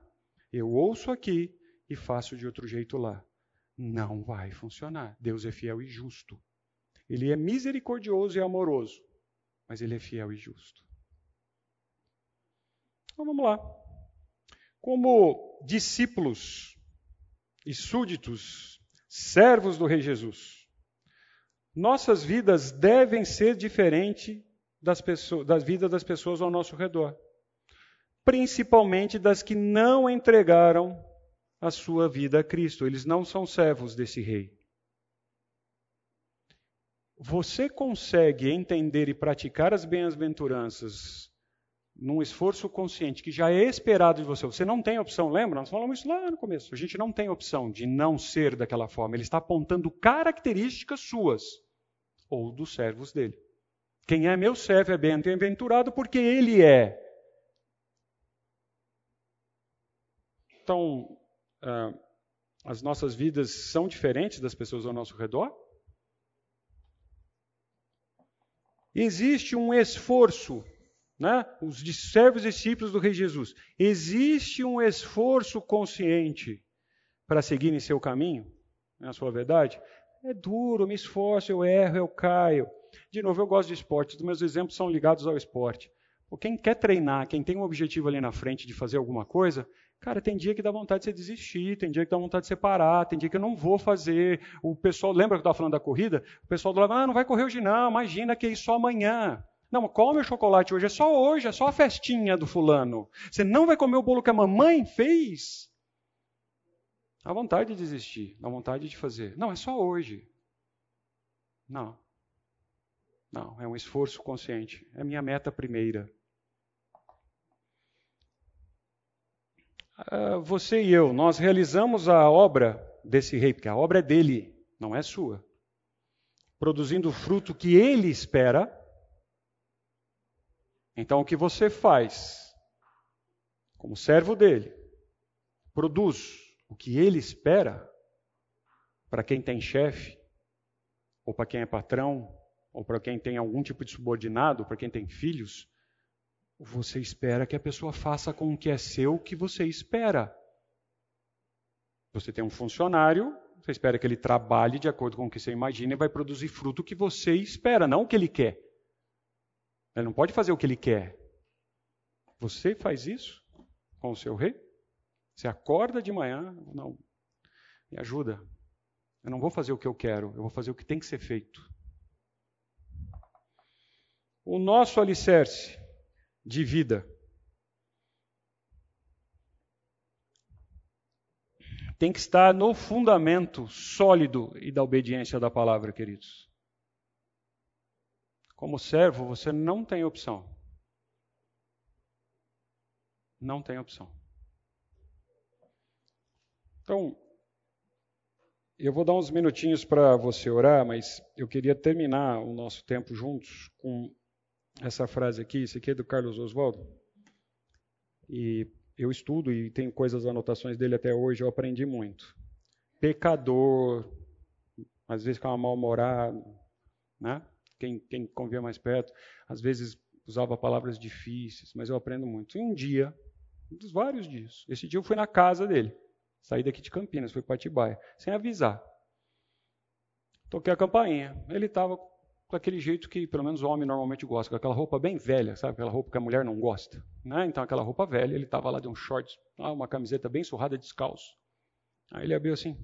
Eu ouço aqui e faço de outro jeito lá. Não vai funcionar. Deus é fiel e justo. Ele é misericordioso e amoroso, mas ele é fiel e justo. Então vamos lá. Como discípulos e súditos, servos do Rei Jesus, nossas vidas devem ser diferentes das, pessoas, das vidas das pessoas ao nosso redor, principalmente das que não entregaram a sua vida a Cristo. Eles não são servos desse rei. Você consegue entender e praticar as bem-aventuranças num esforço consciente que já é esperado de você. Você não tem opção, lembra? Nós falamos isso lá no começo. A gente não tem opção de não ser daquela forma. Ele está apontando características suas ou dos servos dele. Quem é meu servo é bem-aventurado porque ele é. Então, uh, as nossas vidas são diferentes das pessoas ao nosso redor? Existe um esforço, né? os servos discípulos do Rei Jesus, existe um esforço consciente para seguir em seu caminho, na sua verdade? É duro, me esforço, eu erro, eu caio. De novo, eu gosto de esporte, os meus exemplos são ligados ao esporte. Quem quer treinar, quem tem um objetivo ali na frente de fazer alguma coisa, Cara, tem dia que dá vontade de você desistir, tem dia que dá vontade de você parar, tem dia que eu não vou fazer. O pessoal, lembra que eu estava falando da corrida? O pessoal do lado, ah, não vai correr hoje não, imagina que é só amanhã. Não, come o chocolate hoje, é só hoje, é só a festinha do fulano. Você não vai comer o bolo que a mamãe fez? Dá vontade de desistir, dá vontade de fazer. Não, é só hoje. Não. Não, é um esforço consciente. É minha meta primeira. Você e eu, nós realizamos a obra desse rei, porque a obra é dele, não é sua. Produzindo o fruto que ele espera. Então, o que você faz, como servo dele, produz o que ele espera para quem tem chefe, ou para quem é patrão, ou para quem tem algum tipo de subordinado, para quem tem filhos, você espera que a pessoa faça com o que é seu o que você espera. Você tem um funcionário, você espera que ele trabalhe de acordo com o que você imagina e vai produzir fruto que você espera, não o que ele quer. Ele não pode fazer o que ele quer. Você faz isso com o seu rei? Você acorda de manhã, não, me ajuda. Eu não vou fazer o que eu quero, eu vou fazer o que tem que ser feito. O nosso alicerce de vida. Tem que estar no fundamento sólido e da obediência da palavra, queridos. Como servo, você não tem opção. Não tem opção. Então, eu vou dar uns minutinhos para você orar, mas eu queria terminar o nosso tempo juntos com essa frase aqui, isso aqui é do Carlos Oswaldo. E eu estudo e tenho coisas, anotações dele até hoje, eu aprendi muito. Pecador, às vezes ficava mal-humorado, né? Quem, quem convia mais perto, às vezes usava palavras difíceis, mas eu aprendo muito. E um dia, um dos vários dias, esse dia eu fui na casa dele, saí daqui de Campinas, fui para Atibaia, sem avisar. Toquei a campainha, ele estava daquele jeito que pelo menos o homem normalmente gosta, com aquela roupa bem velha, sabe? Aquela roupa que a mulher não gosta. Né? Então, aquela roupa velha, ele estava lá de um shorts, uma camiseta bem surrada, descalço. Aí ele abriu assim: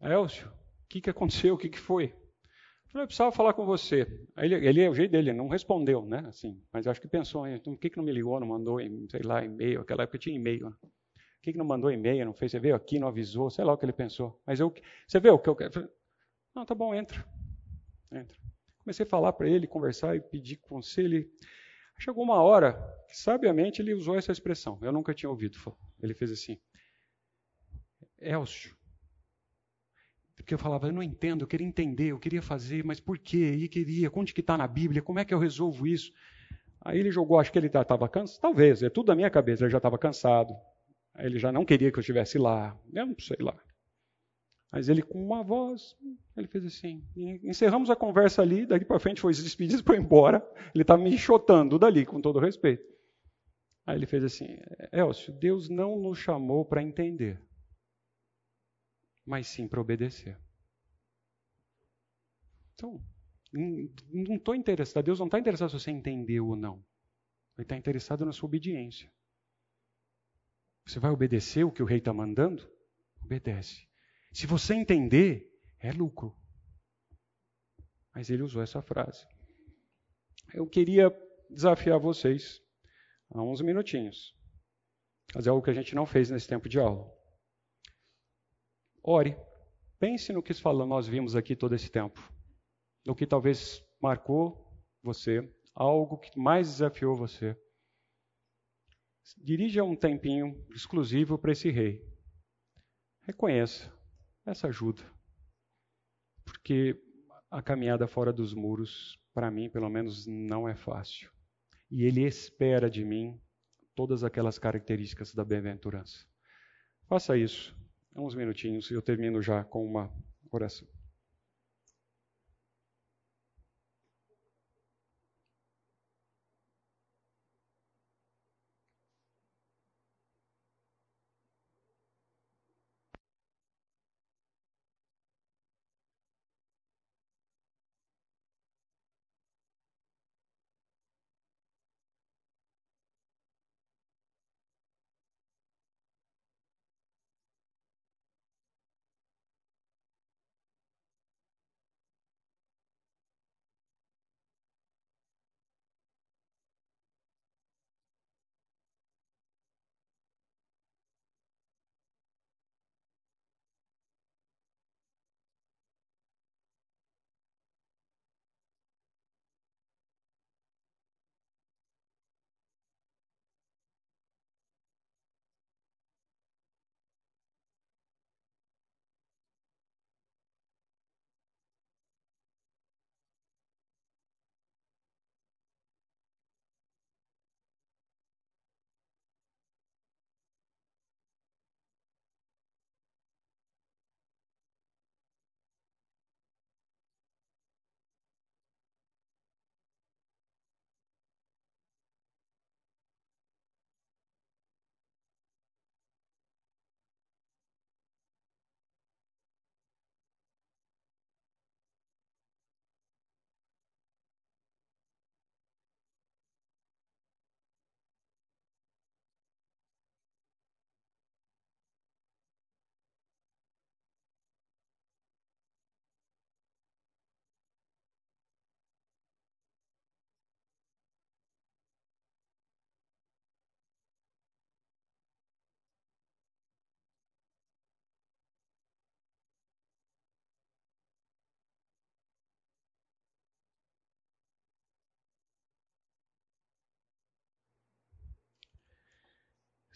Elcio, o que, que aconteceu? O que, que foi? Eu falei, eu precisava falar com você. Aí ele, ele é o jeito dele, ele não respondeu, né? Assim, mas acho que pensou, então, por que, que não me ligou, não mandou, sei lá, e-mail? Aquela época tinha e-mail. Né? Por que, que não mandou e-mail, não fez? Você veio aqui, não avisou, sei lá o que ele pensou. Mas eu, você vê o que eu quero? Não, tá bom, entra. Entra. Comecei a falar para ele, conversar e pedir conselho. Chegou uma hora que, sabiamente, ele usou essa expressão. Eu nunca tinha ouvido. Ele fez assim: Elcio. Porque eu falava, eu não entendo, eu queria entender, eu queria fazer, mas por quê? E queria, onde que está na Bíblia? Como é que eu resolvo isso? Aí ele jogou, acho que ele estava cansado, talvez, é tudo da minha cabeça, ele já estava cansado. Ele já não queria que eu estivesse lá, eu não sei lá. Mas ele, com uma voz, ele fez assim. encerramos a conversa ali, daqui para frente foi se despedir e foi embora. Ele estava me enxotando dali, com todo respeito. Aí ele fez assim: Elcio, Deus não nos chamou para entender, mas sim para obedecer. Então, não estou interessado, Deus não está interessado se você entendeu ou não. Ele está interessado na sua obediência. Você vai obedecer o que o rei está mandando? Obedece. Se você entender, é lucro. Mas ele usou essa frase. Eu queria desafiar vocês há uns minutinhos. Fazer algo que a gente não fez nesse tempo de aula. Ore. Pense no que nós vimos aqui todo esse tempo. No que talvez marcou você, algo que mais desafiou você. Dirija um tempinho exclusivo para esse rei. Reconheça essa ajuda. Porque a caminhada fora dos muros, para mim, pelo menos, não é fácil. E ele espera de mim todas aquelas características da bem-aventurança. Faça isso. Uns minutinhos eu termino já com uma oração.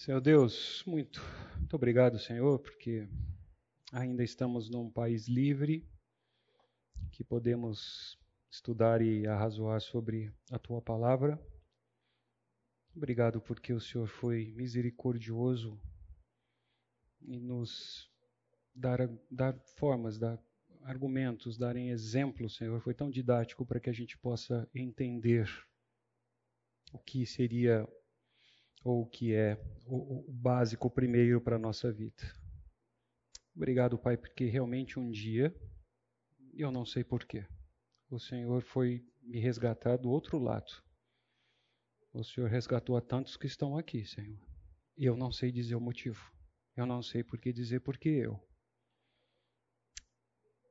Senhor Deus, muito, muito obrigado, Senhor, porque ainda estamos num país livre, que podemos estudar e arrazoar sobre a tua palavra. Obrigado porque o Senhor foi misericordioso e nos dar, dar formas, dar argumentos, darem exemplos, Senhor. Foi tão didático para que a gente possa entender o que seria ou o que é o, o básico primeiro para a nossa vida. Obrigado, Pai, porque realmente um dia, eu não sei porquê, o Senhor foi me resgatar do outro lado. O Senhor resgatou a tantos que estão aqui, Senhor. E eu não sei dizer o motivo. Eu não sei por que dizer porque eu.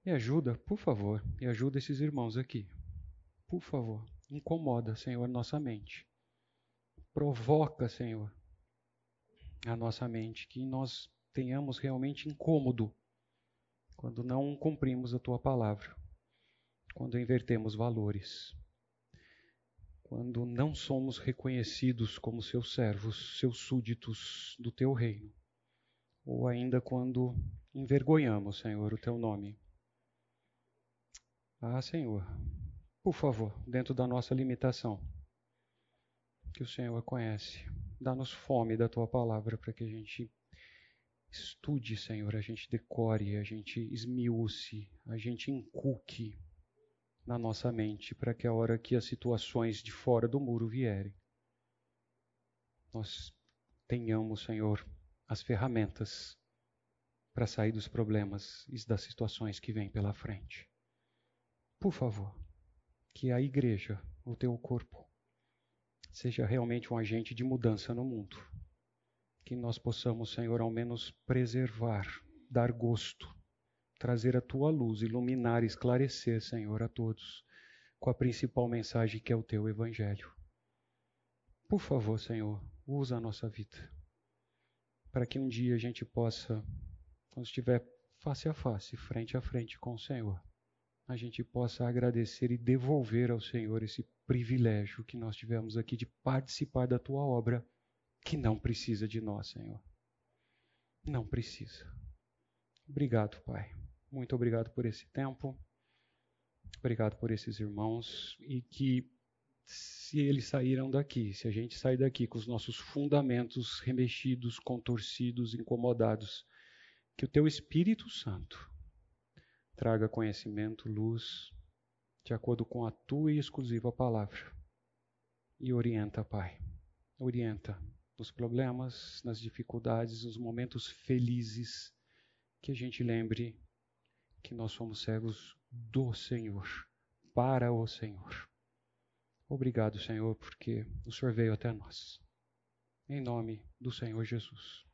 Me ajuda, por favor, e ajuda esses irmãos aqui. Por favor, incomoda, Senhor, nossa mente. Provoca, Senhor, a nossa mente, que nós tenhamos realmente incômodo quando não cumprimos a tua palavra, quando invertemos valores, quando não somos reconhecidos como seus servos, seus súditos do teu reino, ou ainda quando envergonhamos, Senhor, o teu nome. Ah, Senhor, por favor, dentro da nossa limitação, que o Senhor conhece, dá-nos fome da tua palavra para que a gente estude, Senhor, a gente decore, a gente esmiúce, a gente inculque na nossa mente para que a hora que as situações de fora do muro vierem, nós tenhamos, Senhor, as ferramentas para sair dos problemas e das situações que vêm pela frente. Por favor, que a igreja, o teu corpo, seja realmente um agente de mudança no mundo. Que nós possamos, Senhor, ao menos preservar, dar gosto, trazer a tua luz, iluminar, esclarecer, Senhor, a todos, com a principal mensagem que é o teu evangelho. Por favor, Senhor, usa a nossa vida, para que um dia a gente possa, quando estiver face a face, frente a frente com o Senhor, a gente possa agradecer e devolver ao Senhor esse privilégio que nós tivemos aqui de participar da tua obra, que não precisa de nós, Senhor. Não precisa. Obrigado, Pai. Muito obrigado por esse tempo. Obrigado por esses irmãos e que se eles saíram daqui, se a gente sair daqui com os nossos fundamentos remexidos, contorcidos, incomodados, que o teu Espírito Santo traga conhecimento, luz, de acordo com a tua e exclusiva palavra. E orienta, Pai. Orienta nos problemas, nas dificuldades, nos momentos felizes, que a gente lembre que nós somos servos do Senhor, para o Senhor. Obrigado, Senhor, porque o Senhor veio até nós. Em nome do Senhor Jesus.